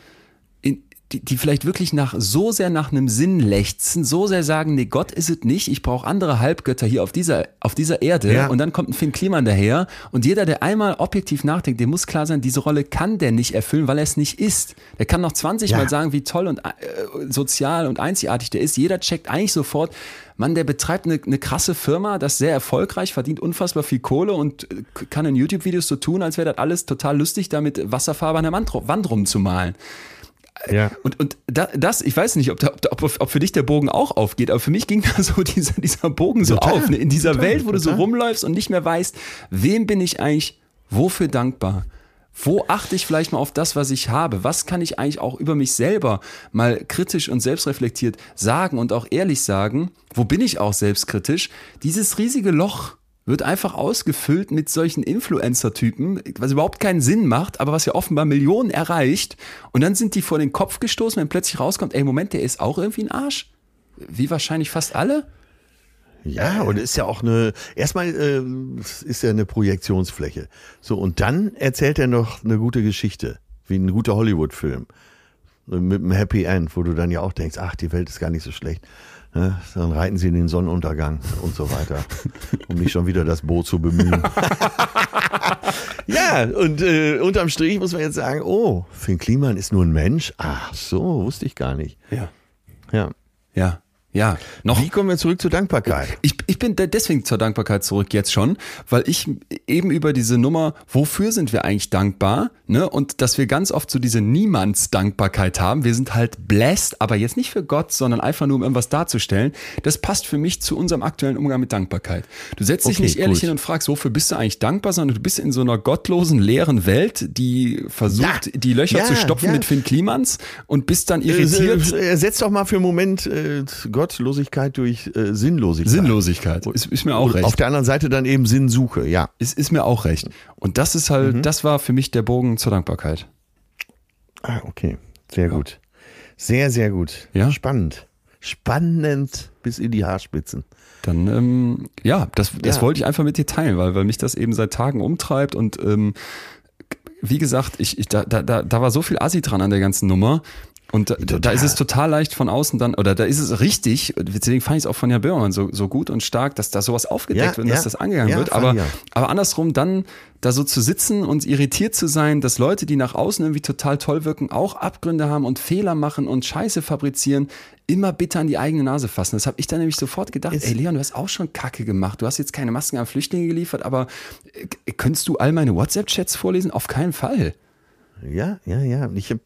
die, die vielleicht wirklich nach so sehr nach einem Sinn lechzen, so sehr sagen, nee, Gott ist es nicht, ich brauche andere Halbgötter hier auf dieser, auf dieser Erde. Ja. Und dann kommt ein Finn Kliman daher. Und jeder, der einmal objektiv nachdenkt, dem muss klar sein, diese Rolle kann der nicht erfüllen, weil er es nicht ist. Der kann noch 20 Ja. Mal sagen, wie toll und äh, sozial und einzigartig der ist. Jeder checkt eigentlich sofort, Mann, der betreibt eine, eine krasse Firma, das ist sehr erfolgreich, verdient unfassbar viel Kohle und äh, kann in YouTube-Videos so tun, als wäre das alles total lustig, da mit Wasserfarbe an der Wand, Wand rumzumalen. Ja. Und, und da, das, ich weiß nicht, ob, da, ob, ob für dich der Bogen auch aufgeht, aber für mich ging *laughs* da so dieser, dieser Bogen so Total, auf. Ne? In dieser total, Welt, wo du so total. rumläufst und nicht mehr weißt, wem bin ich eigentlich, wofür dankbar? Wo achte ich vielleicht mal auf das, was ich habe? Was kann ich eigentlich auch über mich selber mal kritisch und selbstreflektiert sagen und auch ehrlich sagen? Wo bin ich auch selbstkritisch? Dieses riesige Loch wird einfach ausgefüllt mit solchen Influencer-Typen, was überhaupt keinen Sinn macht, aber was ja offenbar Millionen erreicht. Und dann sind die vor den Kopf gestoßen, wenn plötzlich rauskommt, ey, Moment, der ist auch irgendwie ein Arsch. Wie wahrscheinlich fast alle. Ja, und ist ja auch eine, erstmal äh, ist ja eine Projektionsfläche. So, und dann erzählt er noch eine gute Geschichte, wie ein guter Hollywood-Film. Mit einem Happy End, wo du dann ja auch denkst, ach, die Welt ist gar nicht so schlecht. Ne? Dann reiten sie in den Sonnenuntergang und so weiter, um nicht schon wieder das Boot zu bemühen. *laughs* ja, und äh, unterm Strich muss man jetzt sagen, oh, Finn Kliman ist nur ein Mensch? Ach so, wusste ich gar nicht. Ja. Ja. Ja. Ja. Noch Wie kommen wir zurück zur Dankbarkeit? Ich, ich bin de- deswegen zur Dankbarkeit zurück jetzt schon, weil ich eben über diese Nummer, wofür sind wir eigentlich dankbar, ne? Und dass wir ganz oft so diese Niemandsdankbarkeit haben. Wir sind halt blessed, aber jetzt nicht für Gott, sondern einfach nur, um irgendwas darzustellen. Das passt für mich zu unserem aktuellen Umgang mit Dankbarkeit. Du setzt dich Okay, nicht ehrlich gut. hin und fragst, wofür bist du eigentlich dankbar, sondern du bist in so einer gottlosen, leeren Welt, die versucht, Ja. die Löcher Ja, zu stopfen ja. mit Finn Klimans und bist dann irritiert. Äh, Ersetz doch mal für einen Moment äh, Gottlosigkeit durch äh, Sinnlosigkeit. Sinnlosigkeit. Ist, ist mir auch Und recht. Auf der anderen Seite dann eben Sinnsuche, ja. Es ist mir auch recht. Und das ist halt, Mhm. das war für mich der Bogen zur Dankbarkeit. Ah, okay. Sehr gut. Sehr, sehr gut. Ja. Spannend. Spannend bis in die Haarspitzen. Dann, ähm, ja, das, das Ja. wollte ich einfach mit dir teilen, weil, weil mich das eben seit Tagen umtreibt und ähm, wie gesagt, ich, ich, da, da, da da war so viel Assi dran an der ganzen Nummer. Und da, da ist es total leicht von außen dann, oder da ist es richtig, deswegen fand ich es auch von Jan Böhmermann so, so gut und stark, dass da sowas aufgedeckt Ja, wird und dass ja. das angegangen Ja, wird. Aber, aber andersrum dann da so zu sitzen und irritiert zu sein, dass Leute, die nach außen irgendwie total toll wirken, auch Abgründe haben und Fehler machen und Scheiße fabrizieren, immer bitter an die eigene Nase fassen. Das habe ich dann nämlich sofort gedacht, Ist- ey Leon, du hast auch schon Kacke gemacht. Du hast jetzt keine Masken an Flüchtlinge geliefert, aber äh, könntest du all meine WhatsApp-Chats vorlesen? Auf keinen Fall. Ja, ja, ja. Ich habe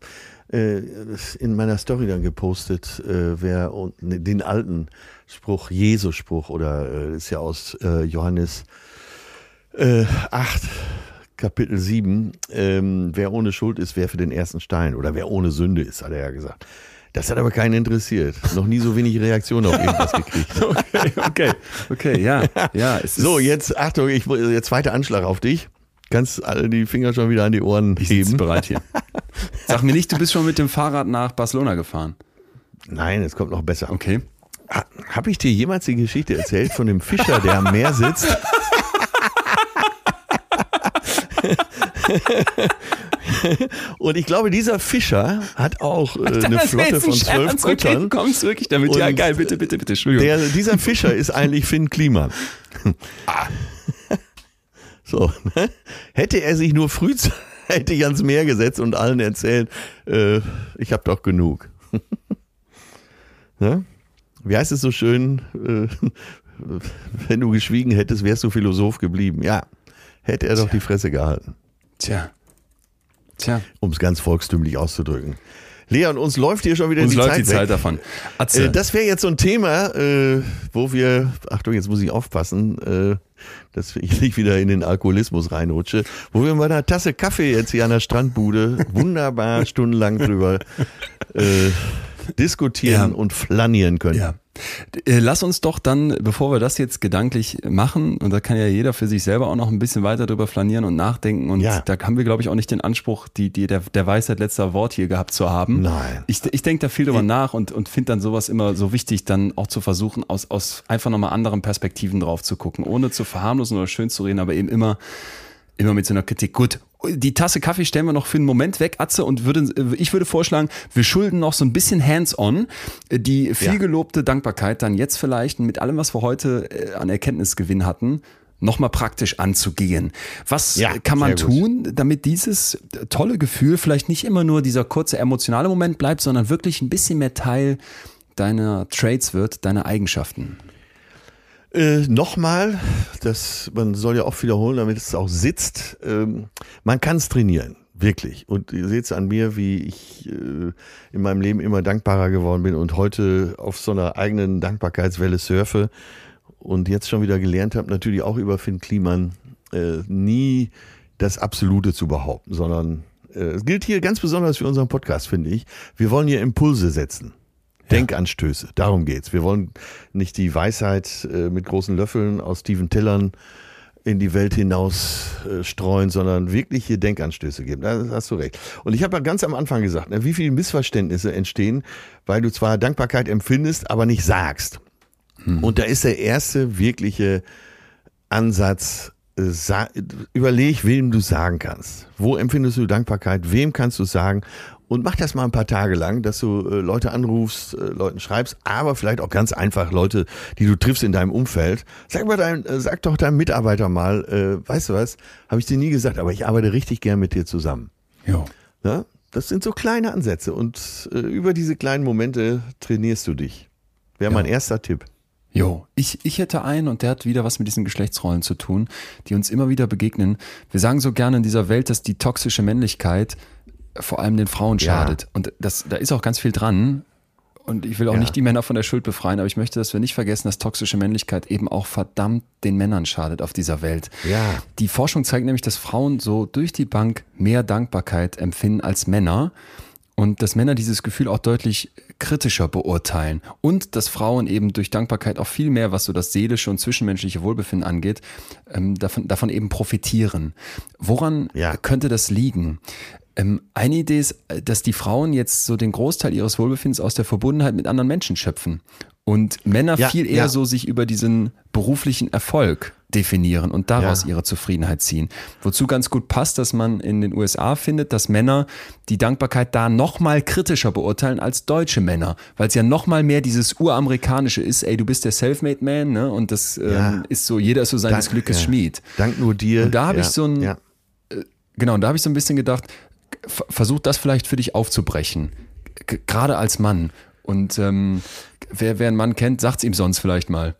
in meiner Story dann gepostet, äh, wer ne, den alten Spruch, Jesus-Spruch, oder äh, ist ja aus äh, Johannes äh, 8, Kapitel 7, ähm, wer ohne Schuld ist, wer für den ersten Stein, oder wer ohne Sünde ist, hat er ja gesagt. Das hat aber keinen interessiert. Noch nie so wenig Reaktionen auf irgendwas gekriegt. *laughs* Okay, okay, okay, ja, ja. So, jetzt, Achtung, ich, der zweite Anschlag auf dich. Kannst alle die Finger schon wieder an die Ohren ich heben. bereit hier. *laughs* Sag mir nicht, du bist schon mit dem Fahrrad nach Barcelona gefahren. Nein, es kommt noch besser. Okay. Ha, Habe ich dir jemals die Geschichte erzählt von dem Fischer, der am Meer sitzt? *laughs* Und ich glaube, dieser Fischer hat auch äh, eine Flotte von zwölf Okay, Kuttern. kommst du wirklich damit? ja, Und geil, bitte, bitte, bitte, Entschuldigung. Der, dieser Fischer ist eigentlich Finn Kliman. So, ne? hätte er sich nur frühzeitig ans Meer gesetzt und allen erzählt, äh, ich habe doch genug. *laughs* ne? Wie heißt es so schön, äh, *laughs* wenn du geschwiegen hättest, wärst du Philosoph geblieben. Ja, hätte er doch die Fresse gehalten, Tja. Tja, um es ganz volkstümlich auszudrücken. Leon, uns läuft hier schon wieder uns die läuft Zeit die weg. Zeit davon. Atze, Äh, das wäre jetzt so ein Thema, äh, wo wir, Achtung, jetzt muss ich aufpassen, äh, dass ich *laughs* nicht wieder in den Alkoholismus reinrutsche, wo wir bei einer Tasse Kaffee jetzt hier an der Strandbude wunderbar *laughs* stundenlang drüber äh, diskutieren Ja. und flanieren können. Ja. Äh, Lass uns doch dann, bevor wir das jetzt gedanklich machen, und da kann ja jeder für sich selber auch noch ein bisschen weiter drüber flanieren und nachdenken. Und Ja. da haben wir, glaube ich, auch nicht den Anspruch, die, die der, der Weisheit letzter Wort hier gehabt zu haben. Nein. Ich, ich denke da viel drüber nach und, und finde dann sowas immer so wichtig, dann auch zu versuchen, aus, aus einfach nochmal anderen Perspektiven drauf zu gucken, ohne zu verharmlosen oder schön zu reden, aber eben immer, immer mit so einer Kritik. Gut, die Tasse Kaffee stellen wir noch für einen Moment weg, Atze, und würde, ich würde vorschlagen, wir schulden noch so ein bisschen hands-on die vielgelobte Dankbarkeit dann jetzt vielleicht mit allem, was wir heute äh, an Erkenntnisgewinn hatten, nochmal praktisch anzugehen. Was Ja, kann man gut. tun, damit dieses tolle Gefühl vielleicht nicht immer nur dieser kurze emotionale Moment bleibt, sondern wirklich ein bisschen mehr Teil deiner Traits wird, deiner Eigenschaften? Äh, Nochmal, das, man soll ja oft wiederholen, damit es auch sitzt. Ähm, man kann es trainieren, wirklich. Und ihr seht es an mir, wie ich äh, in meinem Leben immer dankbarer geworden bin und heute auf so einer eigenen Dankbarkeitswelle surfe und jetzt schon wieder gelernt habe, natürlich auch über Finn Kliman, äh, nie das Absolute zu behaupten, sondern äh, es gilt hier ganz besonders für unseren Podcast, finde ich. Wir wollen hier Impulse setzen. Denkanstöße, darum geht's. Wir wollen nicht die Weisheit äh, mit großen Löffeln aus tiefen Tellern in die Welt hinaus äh, streuen, sondern wirkliche Denkanstöße geben. Da hast du recht. Und ich habe ja ganz am Anfang gesagt, ne, wie viele Missverständnisse entstehen, weil du zwar Dankbarkeit empfindest, aber nicht sagst. Und da ist der erste wirkliche Ansatz, äh, überleg, wem du sagen kannst. Wo empfindest du Dankbarkeit? Wem kannst du sagen? Und mach das mal ein paar Tage lang, dass du äh, Leute anrufst, äh, Leuten schreibst, aber vielleicht auch ganz einfach Leute, die du triffst in deinem Umfeld. Sag, mal dein, äh, sag doch deinem Mitarbeiter mal, äh, weißt du was, habe ich dir nie gesagt, aber ich arbeite richtig gern mit dir zusammen. Jo. Ja? Das sind so kleine Ansätze und äh, über diese kleinen Momente trainierst du dich. Wäre mein erster Tipp. Jo, ich, ich hätte einen und der hat wieder was mit diesen Geschlechtsrollen zu tun, die uns immer wieder begegnen. Wir sagen so gerne in dieser Welt, dass die toxische Männlichkeit vor allem den Frauen Ja. schadet. Und das, da ist auch ganz viel dran. Und ich will auch Ja. nicht die Männer von der Schuld befreien, aber ich möchte, dass wir nicht vergessen, dass toxische Männlichkeit eben auch verdammt den Männern schadet auf dieser Welt. Ja. Die Forschung zeigt nämlich, dass Frauen so durch die Bank mehr Dankbarkeit empfinden als Männer und dass Männer dieses Gefühl auch deutlich kritischer beurteilen und dass Frauen eben durch Dankbarkeit auch viel mehr, was so das seelische und zwischenmenschliche Wohlbefinden angeht, ähm, davon, davon eben profitieren. Woran Ja. könnte das liegen? Ähm, eine Idee ist, äh, dass die Frauen jetzt so den Großteil ihres Wohlbefindens aus der Verbundenheit mit anderen Menschen schöpfen und Männer Ja, viel eher ja. so sich über diesen beruflichen Erfolg definieren und daraus Ja. ihre Zufriedenheit ziehen. Wozu ganz gut passt, dass man in den USA findet, dass Männer die Dankbarkeit da noch mal kritischer beurteilen als deutsche Männer, weil es ja noch mal mehr dieses uramerikanische ist, ey, du bist der Selfmade Man, ne? Und das ähm, ist so, jeder ist so seines Dank- Glückes. Schmied. Dank nur dir. Und da habe ich so ein- Ja. Genau, und da habe ich so ein bisschen gedacht, versuch das vielleicht für dich aufzubrechen. G- Gerade als Mann. Und ähm, wer, wer einen Mann kennt, sagt's ihm sonst vielleicht mal.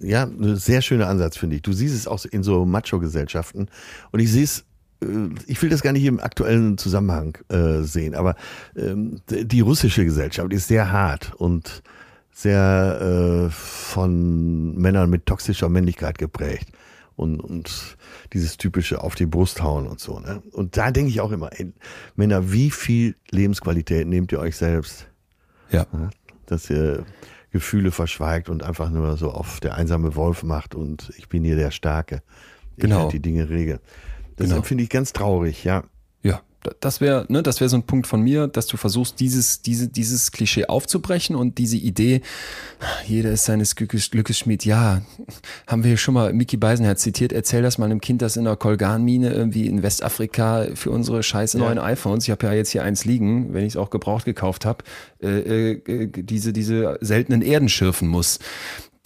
ja, ein sehr schöner Ansatz, finde ich. Du siehst es auch in so Macho-Gesellschaften. Und ich sehe es äh, ich will das gar nicht im aktuellen Zusammenhang äh, sehen, aber ähm, die russische Gesellschaft ist sehr hart und sehr äh, von Männern mit toxischer Männlichkeit geprägt und, und dieses typische auf die Brust hauen und so. Ne? Und da denke ich auch immer, ey, Männer, wie viel Lebensqualität nehmt ihr euch selbst? Ja. Dass ihr Gefühle verschweigt und einfach nur so auf der einsame Wolf macht und ich bin hier der Starke. Ich Genau. halt die Dinge regel. Das Genau. finde ich ganz traurig, ja. Das wäre, ne, das wäre so ein Punkt von mir, dass du versuchst, dieses, diese, dieses Klischee aufzubrechen und diese Idee, jeder ist seines Glückes, Glückes Schmied. Ja, haben wir hier schon mal Mickey Beisenherz zitiert. Erzähl das mal einem Kind, das in einer Kolganmine irgendwie in Westafrika für unsere scheiße Ja. neuen iPhones, ich habe ja jetzt hier eins liegen, wenn ich es auch gebraucht gekauft habe, äh, äh, diese, diese seltenen Erden schürfen muss.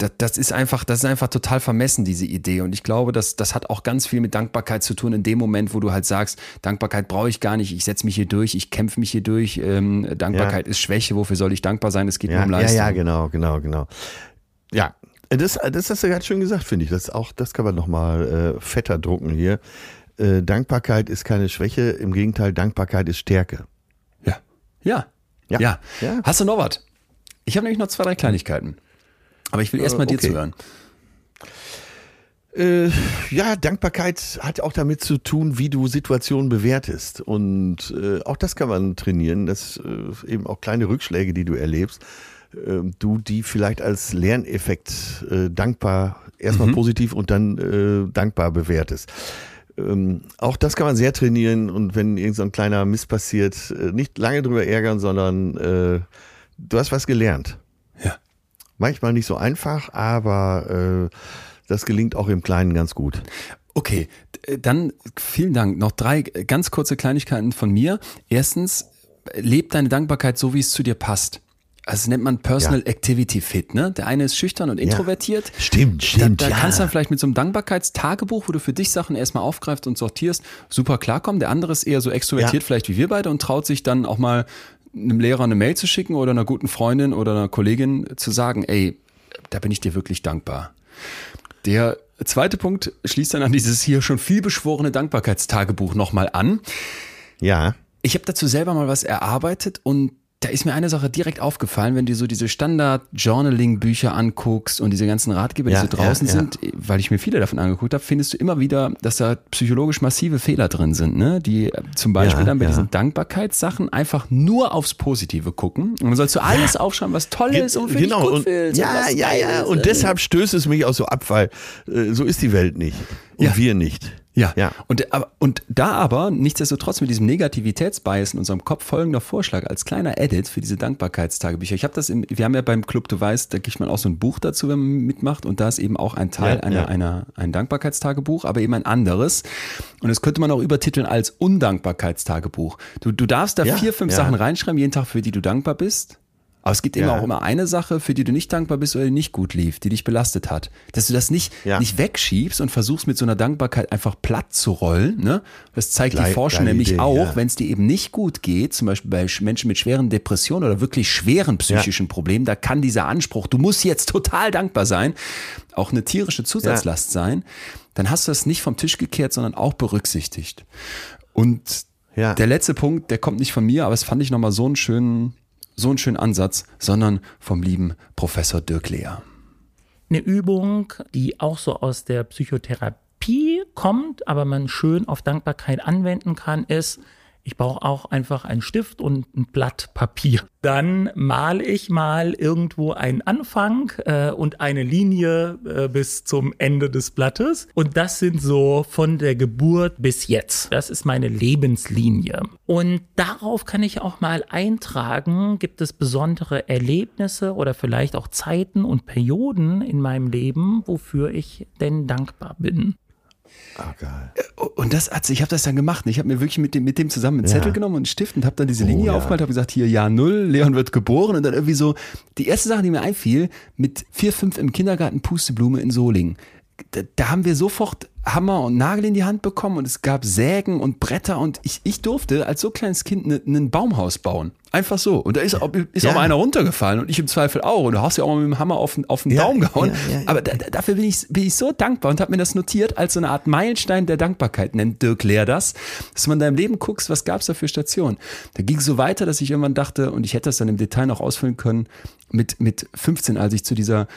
Das, das ist einfach, das ist einfach total vermessen, diese Idee. Und ich glaube, das, das hat auch ganz viel mit Dankbarkeit zu tun in dem Moment, wo du halt sagst, Dankbarkeit brauche ich gar nicht, ich setze mich hier durch, ich kämpfe mich hier durch, ähm, Dankbarkeit ist Schwäche, wofür soll ich dankbar sein? Es geht nur Ja, um ja, Leistung. ja, genau, genau, genau. Ja, das, das hast du ganz schön gesagt, finde ich. Das, auch, das kann man nochmal äh, fetter drucken hier. Äh, Dankbarkeit ist keine Schwäche, im Gegenteil, Dankbarkeit ist Stärke. Ja. Ja. Ja. Ja. Ja. Hast du noch was? Ich habe nämlich noch zwei, drei Kleinigkeiten. Aber ich will erst mal dir okay. zuhören. Äh, ja, Dankbarkeit hat auch damit zu tun, wie du Situationen bewertest. Und äh, auch das kann man trainieren, dass äh, eben auch kleine Rückschläge, die du erlebst, äh, du die vielleicht als Lerneffekt äh, dankbar, erstmal positiv und dann äh, dankbar bewertest. Ähm, auch das kann man sehr trainieren und wenn irgend so ein kleiner Mist passiert, äh, nicht lange drüber ärgern, sondern äh, du hast was gelernt. Ja. Manchmal nicht so einfach, aber äh, das gelingt auch im Kleinen ganz gut. Okay, dann vielen Dank. Noch drei ganz kurze Kleinigkeiten von mir. Erstens, leb deine Dankbarkeit so, wie es zu dir passt. Also das nennt man Personal Activity Fit, ne? Der eine ist schüchtern und introvertiert. Stimmt, stimmt, Da, da ja. kannst du dann vielleicht mit so einem Dankbarkeitstagebuch, wo du für dich Sachen erstmal aufgreifst und sortierst, super klarkommen. Der andere ist eher so extrovertiert, Ja. vielleicht wie wir beide, und traut sich dann auch mal einem Lehrer eine Mail zu schicken oder einer guten Freundin oder einer Kollegin zu sagen, ey, da bin ich dir wirklich dankbar. Der zweite Punkt schließt dann an dieses hier schon viel beschworene Dankbarkeitstagebuch nochmal an. Ja. Ich habe dazu selber mal was erarbeitet und da ist mir eine Sache direkt aufgefallen, wenn du so diese Standard-Journaling-Bücher anguckst und diese ganzen Ratgeber, Ja, die so draußen ja, ja. sind, weil ich mir viele davon angeguckt habe, findest du immer wieder, dass da psychologisch massive Fehler drin sind, ne? die äh, zum Beispiel Ja, dann bei ja. diesen Dankbarkeitssachen einfach nur aufs Positive gucken. Und dann sollst du alles aufschreiben, was toll ist und für dich gut Genau, und, ja, ja, ja. Und deshalb stößt es mich auch so ab, weil äh, so ist die Welt nicht. Und Ja. wir nicht. Ja. Ja. Und, aber, und da aber, nichtsdestotrotz mit diesem Negativitätsbias in unserem Kopf folgender Vorschlag als kleiner Edit für diese Dankbarkeitstagebücher. Ich habe das im, wir haben ja beim Club, du weißt, da kriegt man auch so ein Buch dazu, wenn man mitmacht. Und da ist eben auch ein Teil Ja, einer, ja. einer, ein Dankbarkeitstagebuch, aber eben ein anderes. Und das könnte man auch übertiteln als Undankbarkeitstagebuch. Du, du darfst da Ja, vier, fünf. Sachen reinschreiben, jeden Tag, für die du dankbar bist. Aber es gibt eben Ja. auch immer eine Sache, für die du nicht dankbar bist oder die nicht gut lief, die dich belastet hat. Dass du das nicht, Ja. nicht wegschiebst und versuchst mit so einer Dankbarkeit einfach platt zu rollen. Ne? Das zeigt die Geil- Forschung nämlich Idee, auch, ja. wenn es dir eben nicht gut geht, zum Beispiel bei Sch- Menschen mit schweren Depressionen oder wirklich schweren psychischen Problemen, da kann dieser Anspruch, du musst jetzt *laughs* total dankbar sein, auch eine tierische Zusatzlast sein. Dann hast du das nicht vom Tisch gekehrt, sondern auch berücksichtigt. Und der letzte Punkt, der kommt nicht von mir, aber es fand ich nochmal so einen schönen, so einen schönen Ansatz, sondern vom lieben Professor Dirk Lehr. Eine Übung, die auch so aus der Psychotherapie kommt, aber man schön auf Dankbarkeit anwenden kann, ist, ich brauche auch einfach einen Stift und ein Blatt Papier. Dann male ich mal irgendwo einen Anfang äh, und eine Linie äh, bis zum Ende des Blattes. Und das sind so von der Geburt bis jetzt. Das ist meine Lebenslinie. Und darauf kann ich auch mal eintragen, gibt es besondere Erlebnisse oder vielleicht auch Zeiten und Perioden in meinem Leben, wofür ich denn dankbar bin. Ah, geil. Und das hat, ich habe das dann gemacht. Ich habe mir wirklich mit dem, mit dem zusammen einen Ja. Zettel genommen und einen Stift und habe dann diese Linie ja. aufgemalt, habe gesagt, hier Jahr null, Leon wird geboren und dann irgendwie so, die erste Sache, die mir einfiel, mit vier, fünf im Kindergarten Pusteblume in Solingen. Da, da haben wir sofort Hammer und Nagel in die Hand bekommen und es gab Sägen und Bretter und ich, ich durfte als so kleines Kind ein ne, Baumhaus bauen. Einfach so. Und da ist, ist Ja. auch mal einer runtergefallen und ich im Zweifel auch. Und du hast ja auch mal mit dem Hammer auf, den- auf den Ja, Daumen gehauen. ja. Aber da, da- dafür bin ich, bin ich so dankbar und habe mir das notiert als so eine Art Meilenstein der Dankbarkeit, nennt Dirk Lehr das, dass man in deinem Leben guckst, was gab es da für Stationen. Da ging es so weiter, dass ich irgendwann dachte, und ich hätte das dann im Detail noch ausfüllen können, mit, mit 15, als ich zu dieser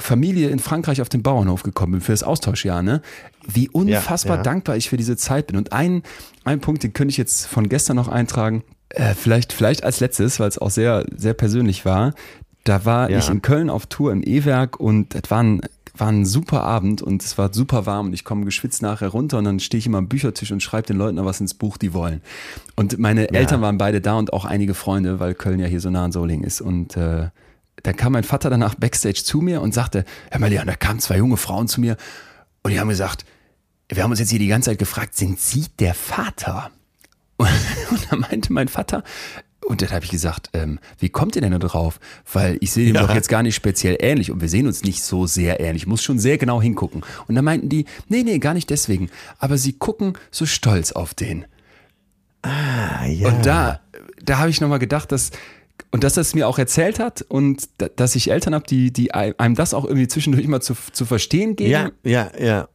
Familie in Frankreich auf den Bauernhof gekommen bin für das Austauschjahr, ne? Wie unfassbar ja. dankbar ich für diese Zeit bin. Und ein, ein Punkt, den könnte ich jetzt von gestern noch eintragen, äh, vielleicht, vielleicht als letztes, weil es auch sehr, sehr persönlich war. Da war Ja. ich in Köln auf Tour im E-Werk und das war ein, war ein super Abend und es war super warm und ich komme geschwitzt nachher runter und dann stehe ich immer am Büchertisch und schreibe den Leuten noch was ins Buch, die wollen. Und meine Eltern waren beide da und auch einige Freunde, weil Köln ja hier so nah an Solingen ist. Und äh, dann kam mein Vater danach backstage zu mir und sagte, Herr mal, Leon, da kamen zwei junge Frauen zu mir und die haben gesagt, wir haben uns jetzt hier die ganze Zeit gefragt, sind Sie der Vater? Und, *laughs* und dann meinte mein Vater, und dann habe ich gesagt, ähm, wie kommt ihr denn da drauf? Weil ich sehe ihm Ja. doch jetzt gar nicht speziell ähnlich und wir sehen uns nicht so sehr ähnlich. Ich muss schon sehr genau hingucken. Und dann meinten die, nee, nee, gar nicht deswegen. Aber sie gucken so stolz auf den. Ah, ja. Und da, da habe ich nochmal gedacht, dass, und dass er es mir auch erzählt hat und da, dass ich Eltern habe, die, die einem das auch irgendwie zwischendurch mal zu, zu verstehen geben, ja, ja, ja.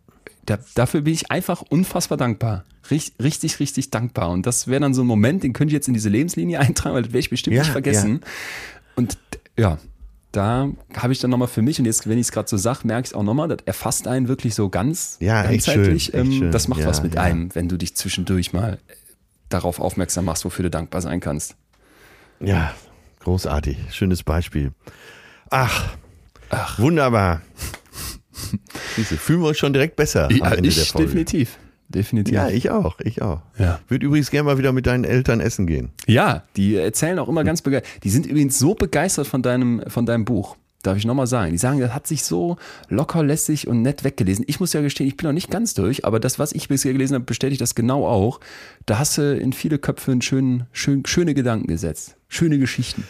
da, dafür bin ich einfach unfassbar dankbar. Richtig, richtig, richtig dankbar. Und das wäre dann so ein Moment, den könnte ich jetzt in diese Lebenslinie *laughs* eintragen, weil das werde ich bestimmt Ja, nicht vergessen. Und ja, da habe ich dann nochmal für mich, und jetzt, wenn ich es gerade so sage, merke ich es auch nochmal, das erfasst einen wirklich so ganz Ja, echt ganzheitlich. schön, echt ähm, schön. Das macht Ja, was mit ja. einem, wenn du dich zwischendurch mal darauf aufmerksam machst, wofür du dankbar sein kannst. Ja, großartig. Schönes Beispiel. Ach, Ach. wunderbar. *laughs* Siehste, fühlen wir uns schon direkt besser am Ende der Folge. definitiv. Definitiv. Ja, ich auch, ich auch. Ja. Würde übrigens gerne mal wieder mit deinen Eltern essen gehen. Ja, die erzählen auch immer ganz begeistert. Die sind übrigens so begeistert von deinem, von deinem Buch. Darf ich nochmal sagen. Die sagen, das hat sich so locker, lässig und nett weggelesen. Ich muss ja gestehen, ich bin noch nicht ganz durch, aber das, was ich bisher gelesen habe, bestätigt das genau auch. Da hast du in viele Köpfe einen schönen, schön, schöne Gedanken gesetzt. Schöne Geschichten.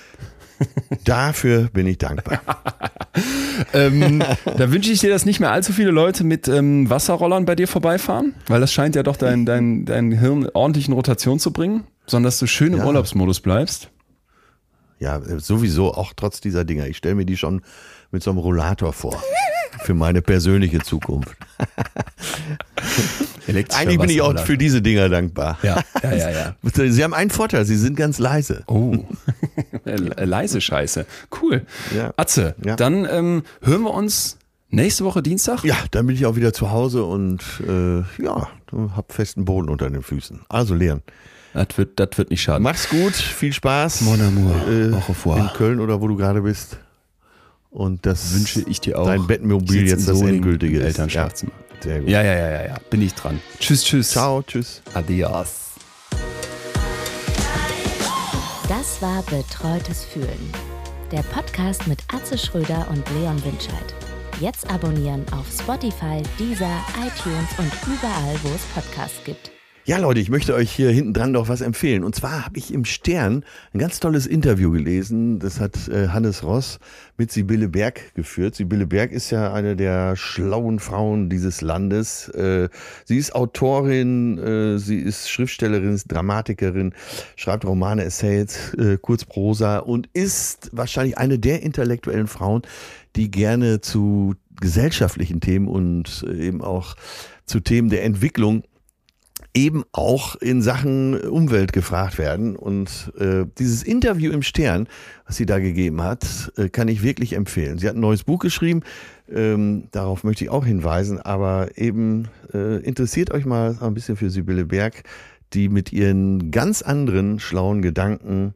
*laughs* Dafür bin ich dankbar. *laughs* ähm, da wünsche ich dir, dass nicht mehr allzu viele Leute mit ähm, Wasserrollern bei dir vorbeifahren, weil das scheint ja doch dein, dein, dein Hirn ordentlich in Rotation zu bringen, sondern dass du schön im Ja. Urlaubsmodus bleibst. Ja, äh, sowieso, auch trotz dieser Dinger. Ich stelle mir die schon mit so einem Rollator vor. *laughs* Für meine persönliche Zukunft. *laughs* Eigentlich bin ich auch für diese Dinger dankbar. Ja, ja, *laughs* ja, ja. Sie haben einen Vorteil, sie sind ganz leise. Oh, leise Scheiße. Cool. Ja. Atze, Ja. dann ähm, hören wir uns nächste Woche Dienstag. Ja, dann bin ich auch wieder zu Hause und äh, ja, hab festen Boden unter den Füßen. Also Leon, Das wird, das wird nicht schaden. mach's gut, viel Spaß. Mon amour, äh, au revoir. in Köln oder wo du gerade bist. Und das Wünsche ich dir auch. Dein Bettmobil jetzt das endgültige. Elternschaftszimmer. Ja, sehr gut. Ja, ja, ja, ja, ja. Bin ich dran. Tschüss, tschüss. Ciao, tschüss. Adios. Das war Betreutes Fühlen. Der Podcast mit Atze Schröder und Leon Winscheid. Jetzt abonnieren auf Spotify, Deezer, iTunes und überall, wo es Podcasts gibt. Ja, Leute, ich möchte euch hier hinten dran noch was empfehlen. Und zwar habe ich im Stern ein ganz tolles Interview gelesen. Das hat äh, Hannes Ross mit Sibylle Berg geführt. Sibylle Berg ist ja eine der schlauen Frauen dieses Landes. Äh, sie ist Autorin, äh, sie ist Schriftstellerin, Dramatikerin, schreibt Romane, Essays, Kurzprosa und ist wahrscheinlich eine der intellektuellen Frauen, die gerne zu gesellschaftlichen Themen und eben auch zu Themen der Entwicklung eben auch in Sachen Umwelt gefragt werden. Und äh, dieses Interview im Stern, was sie da gegeben hat, äh, kann ich wirklich empfehlen. Sie hat ein neues Buch geschrieben, ähm, darauf möchte ich auch hinweisen, aber eben äh, interessiert euch mal ein bisschen für Sibylle Berg, die mit ihren ganz anderen schlauen Gedanken,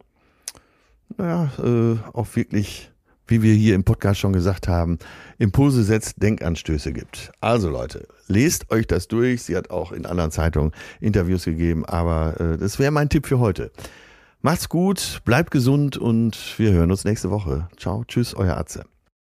naja, äh, auch wirklich wie wir hier im Podcast schon gesagt haben, Impulse setzt, Denkanstöße gibt. Also Leute, lest euch das durch. Sie hat auch in anderen Zeitungen Interviews gegeben, aber äh, das wäre mein Tipp für heute. Macht's gut, bleibt gesund und wir hören uns nächste Woche. Ciao, tschüss, euer Atze.